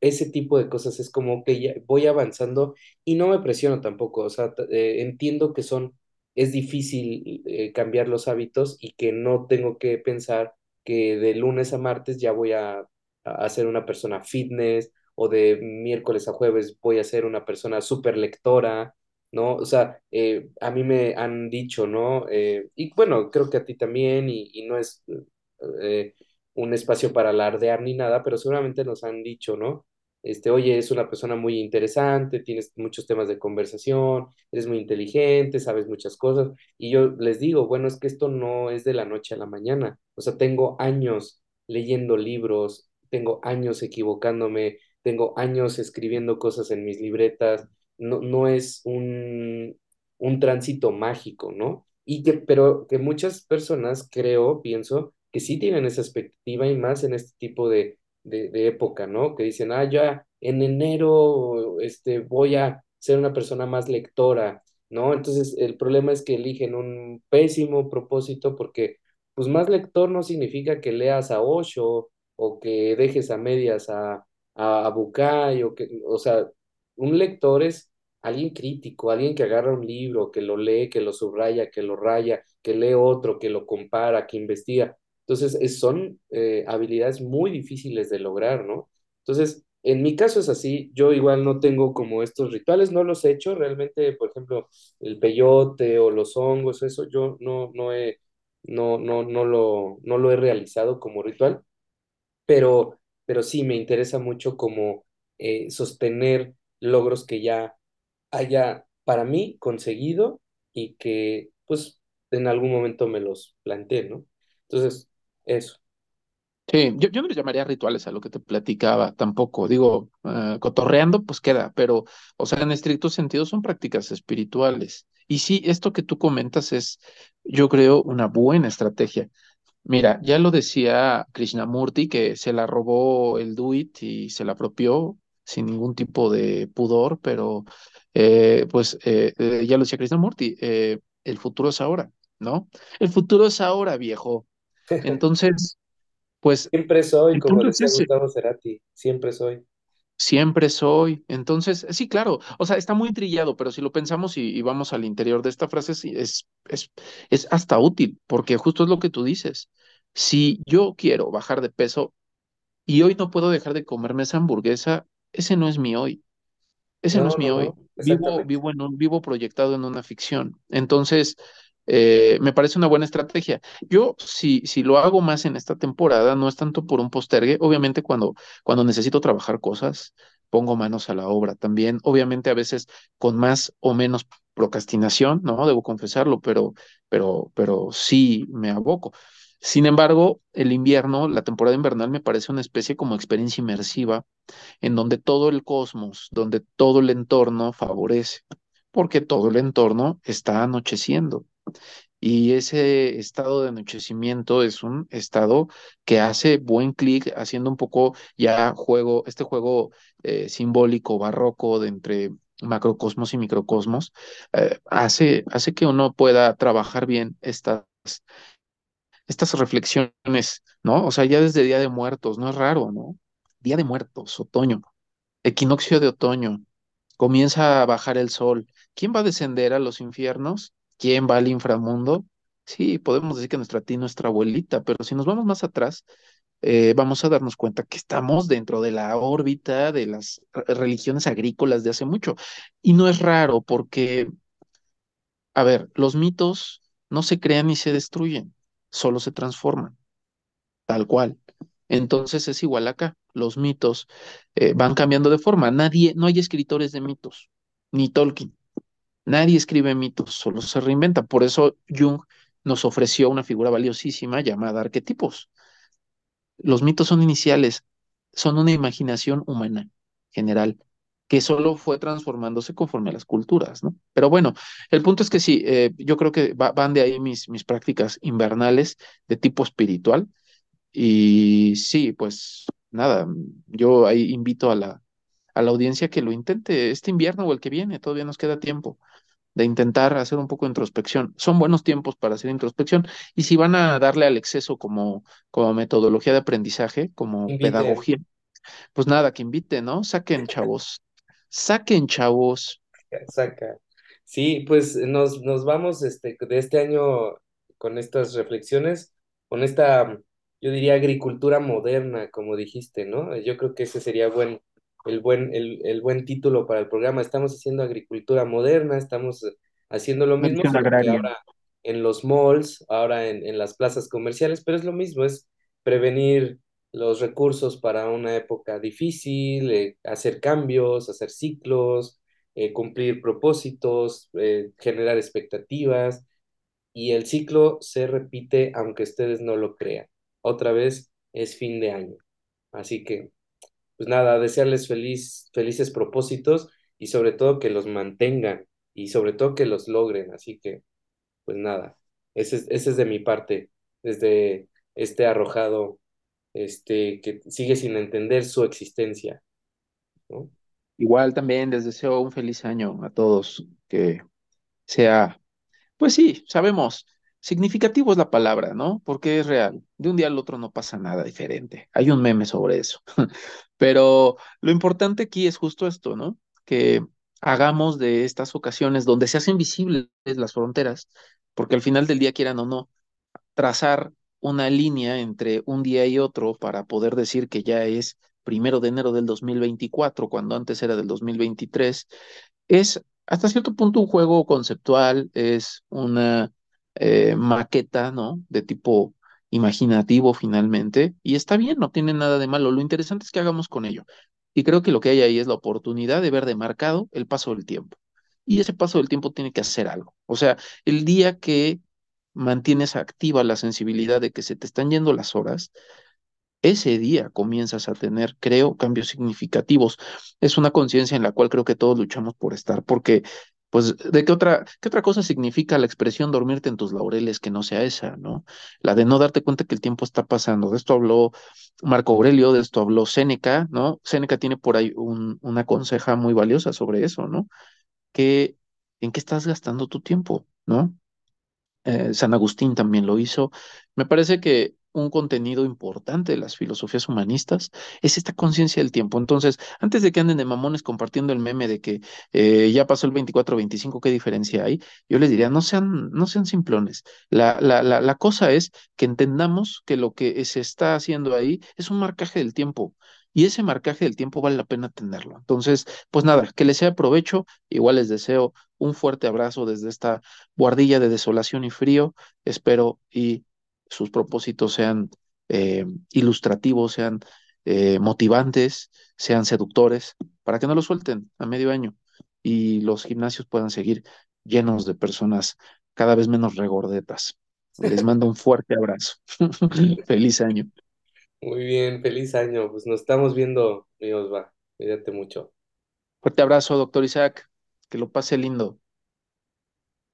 ese tipo de cosas es como que ya voy avanzando y no me presiono tampoco, o sea, entiendo que son, es difícil eh, cambiar los hábitos y que no tengo que pensar que de lunes a martes ya voy a a ser una persona fitness o de miércoles a jueves voy a ser una persona súper lectora, ¿no? O sea, eh, a mí me han dicho, ¿no? Eh, y bueno, creo que a ti también, y, y no es eh, un espacio para alardear ni nada, pero seguramente nos han dicho, ¿no? Este, oye, es una persona muy interesante, tienes muchos temas de conversación, eres muy inteligente, sabes muchas cosas. Y yo les digo, bueno, es que esto no es de la noche a la mañana. O sea, tengo años leyendo libros, tengo años equivocándome, tengo años escribiendo cosas en mis libretas. No, no es un, un tránsito mágico, ¿no? Y que, pero que muchas personas, creo, pienso, que sí tienen esa expectativa y más en este tipo de de, de época, ¿no? Que dicen, ah, ya en enero este, voy a ser una persona más lectora, ¿no? Entonces, el problema es que eligen un pésimo propósito porque, pues, más lector no significa que leas a Osho o que dejes a medias a, a, a Bucay o que, o sea, un lector es alguien crítico, alguien que agarra un libro, que lo lee, que lo subraya, que lo raya, que lee otro, que lo compara, que investiga. Entonces, es- son eh, habilidades muy difíciles de lograr, ¿no? Entonces, en mi caso es así, yo igual no tengo como estos rituales, no los he hecho, realmente, por ejemplo, el peyote o los hongos, eso yo no, no he, no, no, no lo, no lo he realizado como ritual, pero, pero sí me interesa mucho como eh, sostener logros que ya haya para mí conseguido y que pues en algún momento me los planteé, ¿no? Entonces, eso. Sí, yo, yo no les llamaría rituales a lo que te platicaba tampoco. Digo, eh, cotorreando, pues queda, pero, o sea, en estricto sentido son prácticas espirituales. Y sí, esto que tú comentas es, yo creo, una buena estrategia. Mira, ya lo decía Krishnamurti, que se la robó el Duit y se la apropió sin ningún tipo de pudor, pero eh, pues eh, eh, ya lo decía Krishnamurti, eh, el futuro es ahora, ¿no? El futuro es ahora, viejo. Entonces, pues Siempre soy, como es decía ese, Gustavo Cerati, siempre soy. siempre soy. Entonces, sí, claro, o sea, está muy trillado, pero si lo pensamos y, y vamos al interior de esta frase, sí, es, es, es hasta útil, porque justo es lo que tú dices. Si yo quiero bajar de peso y hoy no puedo dejar de comerme esa hamburguesa, ese no es mi hoy. Ese no No, es mi no, hoy. Vivo, vivo en un, vivo proyectado en una ficción. Entonces, eh, me parece una buena estrategia. Yo, si, si lo hago más en esta temporada, no es tanto por un postergue. Obviamente, cuando, cuando necesito trabajar cosas, pongo manos a la obra. También, obviamente, a veces con más o menos procrastinación, ¿no? Debo confesarlo, pero, pero, pero sí me aboco. Sin embargo, el invierno, la temporada invernal, me parece una especie como experiencia inmersiva en donde todo el cosmos, donde todo el entorno favorece, porque todo el entorno está anocheciendo. Y ese estado de anochecimiento es un estado que hace buen clic, haciendo un poco ya juego, este juego eh, simbólico barroco de entre macrocosmos y microcosmos, eh, hace, hace que uno pueda trabajar bien estas, estas reflexiones, ¿no? O sea, ya desde Día de Muertos, no es raro, ¿no? Día de Muertos, otoño. Equinoccio de otoño. Comienza a bajar el sol. ¿Quién va a descender a los infiernos? ¿Quién va al inframundo? Sí, podemos decir que nuestra tía, nuestra abuelita, pero si nos vamos más atrás, eh, vamos a darnos cuenta que estamos dentro de la órbita de las re- religiones agrícolas de hace mucho. Y no es raro porque, a ver, los mitos no se crean ni se destruyen, solo se transforman tal cual. Entonces es igual acá. Los mitos eh, van cambiando de forma. Nadie, no hay escritores de mitos, ni Tolkien. Nadie escribe mitos, solo se reinventa. Por eso Jung nos ofreció una figura valiosísima llamada arquetipos. Los mitos son iniciales, son una imaginación humana general que solo fue transformándose conforme a las culturas, ¿no? Pero bueno, el punto es que sí, eh, yo creo que va- van de ahí mis, mis prácticas invernales de tipo espiritual y sí, pues nada, yo ahí invito a la, a la audiencia que lo intente este invierno o el que viene, todavía nos queda tiempo de intentar hacer un poco de introspección. Son buenos tiempos para hacer introspección y si van a darle al exceso como, como metodología de aprendizaje, como pedagogía, pues nada, que inviten, ¿no? Saquen chavos, saquen chavos. saca. Sí, pues nos, nos vamos este, de este año con estas reflexiones, con esta, yo diría, agricultura moderna, como dijiste, ¿no? Yo creo que ese sería bueno. El buen, el, el buen título para el programa. Estamos haciendo agricultura moderna, estamos haciendo lo mismo, ahora en los malls, ahora en, en las plazas comerciales, pero es lo mismo, es prevenir los recursos para una época difícil, eh, hacer cambios, hacer ciclos, eh, cumplir propósitos, eh, generar expectativas y el ciclo se repite aunque ustedes no lo crean. Otra vez es fin de año. Así que, pues nada, desearles feliz, felices propósitos y sobre todo que los mantengan y sobre todo que los logren. Así que, pues nada, ese es, ese es de mi parte, desde este arrojado, este, que sigue sin entender su existencia. Igual también les deseo un feliz año a todos, que sea, pues sí, sabemos, significativo es la palabra, ¿no? Porque es real. De un día al otro no pasa nada diferente. Hay un meme sobre eso. Pero lo importante aquí es justo esto, ¿no? Que hagamos de estas ocasiones donde se hacen visibles las fronteras, porque al final del día, quieran o no, trazar una línea entre un día y otro para poder decir que ya es primero de enero del 2024, cuando antes era del 2023, es hasta cierto punto un juego conceptual, es una eh, maqueta, ¿no? De tipo imaginativo finalmente, y está bien, no tiene nada de malo. Lo interesante es que hagamos con ello. Y creo que lo que hay ahí es la oportunidad de ver demarcado el paso del tiempo. Y ese paso del tiempo tiene que hacer algo. O sea, el día que mantienes activa la sensibilidad de que se te están yendo las horas, ese día comienzas a tener, creo, cambios significativos. Es una conciencia en la cual creo que todos luchamos por estar, porque, pues, ¿de qué otra, qué otra cosa significa la expresión dormirte en tus laureles que no sea esa, ¿no? La de no darte cuenta que el tiempo está pasando. De esto habló Marco Aurelio, de esto habló Séneca, ¿no? Séneca tiene por ahí un, una conseja muy valiosa sobre eso, ¿no? Que, ¿en qué estás gastando tu tiempo, ¿no? eh, San Agustín también lo hizo. Me parece que un contenido importante de las filosofías humanistas es esta conciencia del tiempo. Entonces, antes de que anden de mamones compartiendo el meme de que eh, ya pasó el 24-25, ¿qué diferencia hay? Yo les diría, no sean, no sean simplones. La, la, la, la cosa es que entendamos que lo que se está haciendo ahí es un marcaje del tiempo. Y ese marcaje del tiempo vale la pena tenerlo. Entonces, pues nada, que les sea provecho. Igual les deseo un fuerte abrazo desde esta guardilla de desolación y frío. Espero y sus propósitos sean eh, ilustrativos, sean eh, motivantes, sean seductores, para que no lo suelten a medio año y los gimnasios puedan seguir llenos de personas cada vez menos regordetas. Les mando un fuerte abrazo. Feliz año. Muy bien, feliz año. Pues nos estamos viendo, mi Osva. Cuídate mucho. Fuerte abrazo, doctor Isaac. Que lo pase lindo.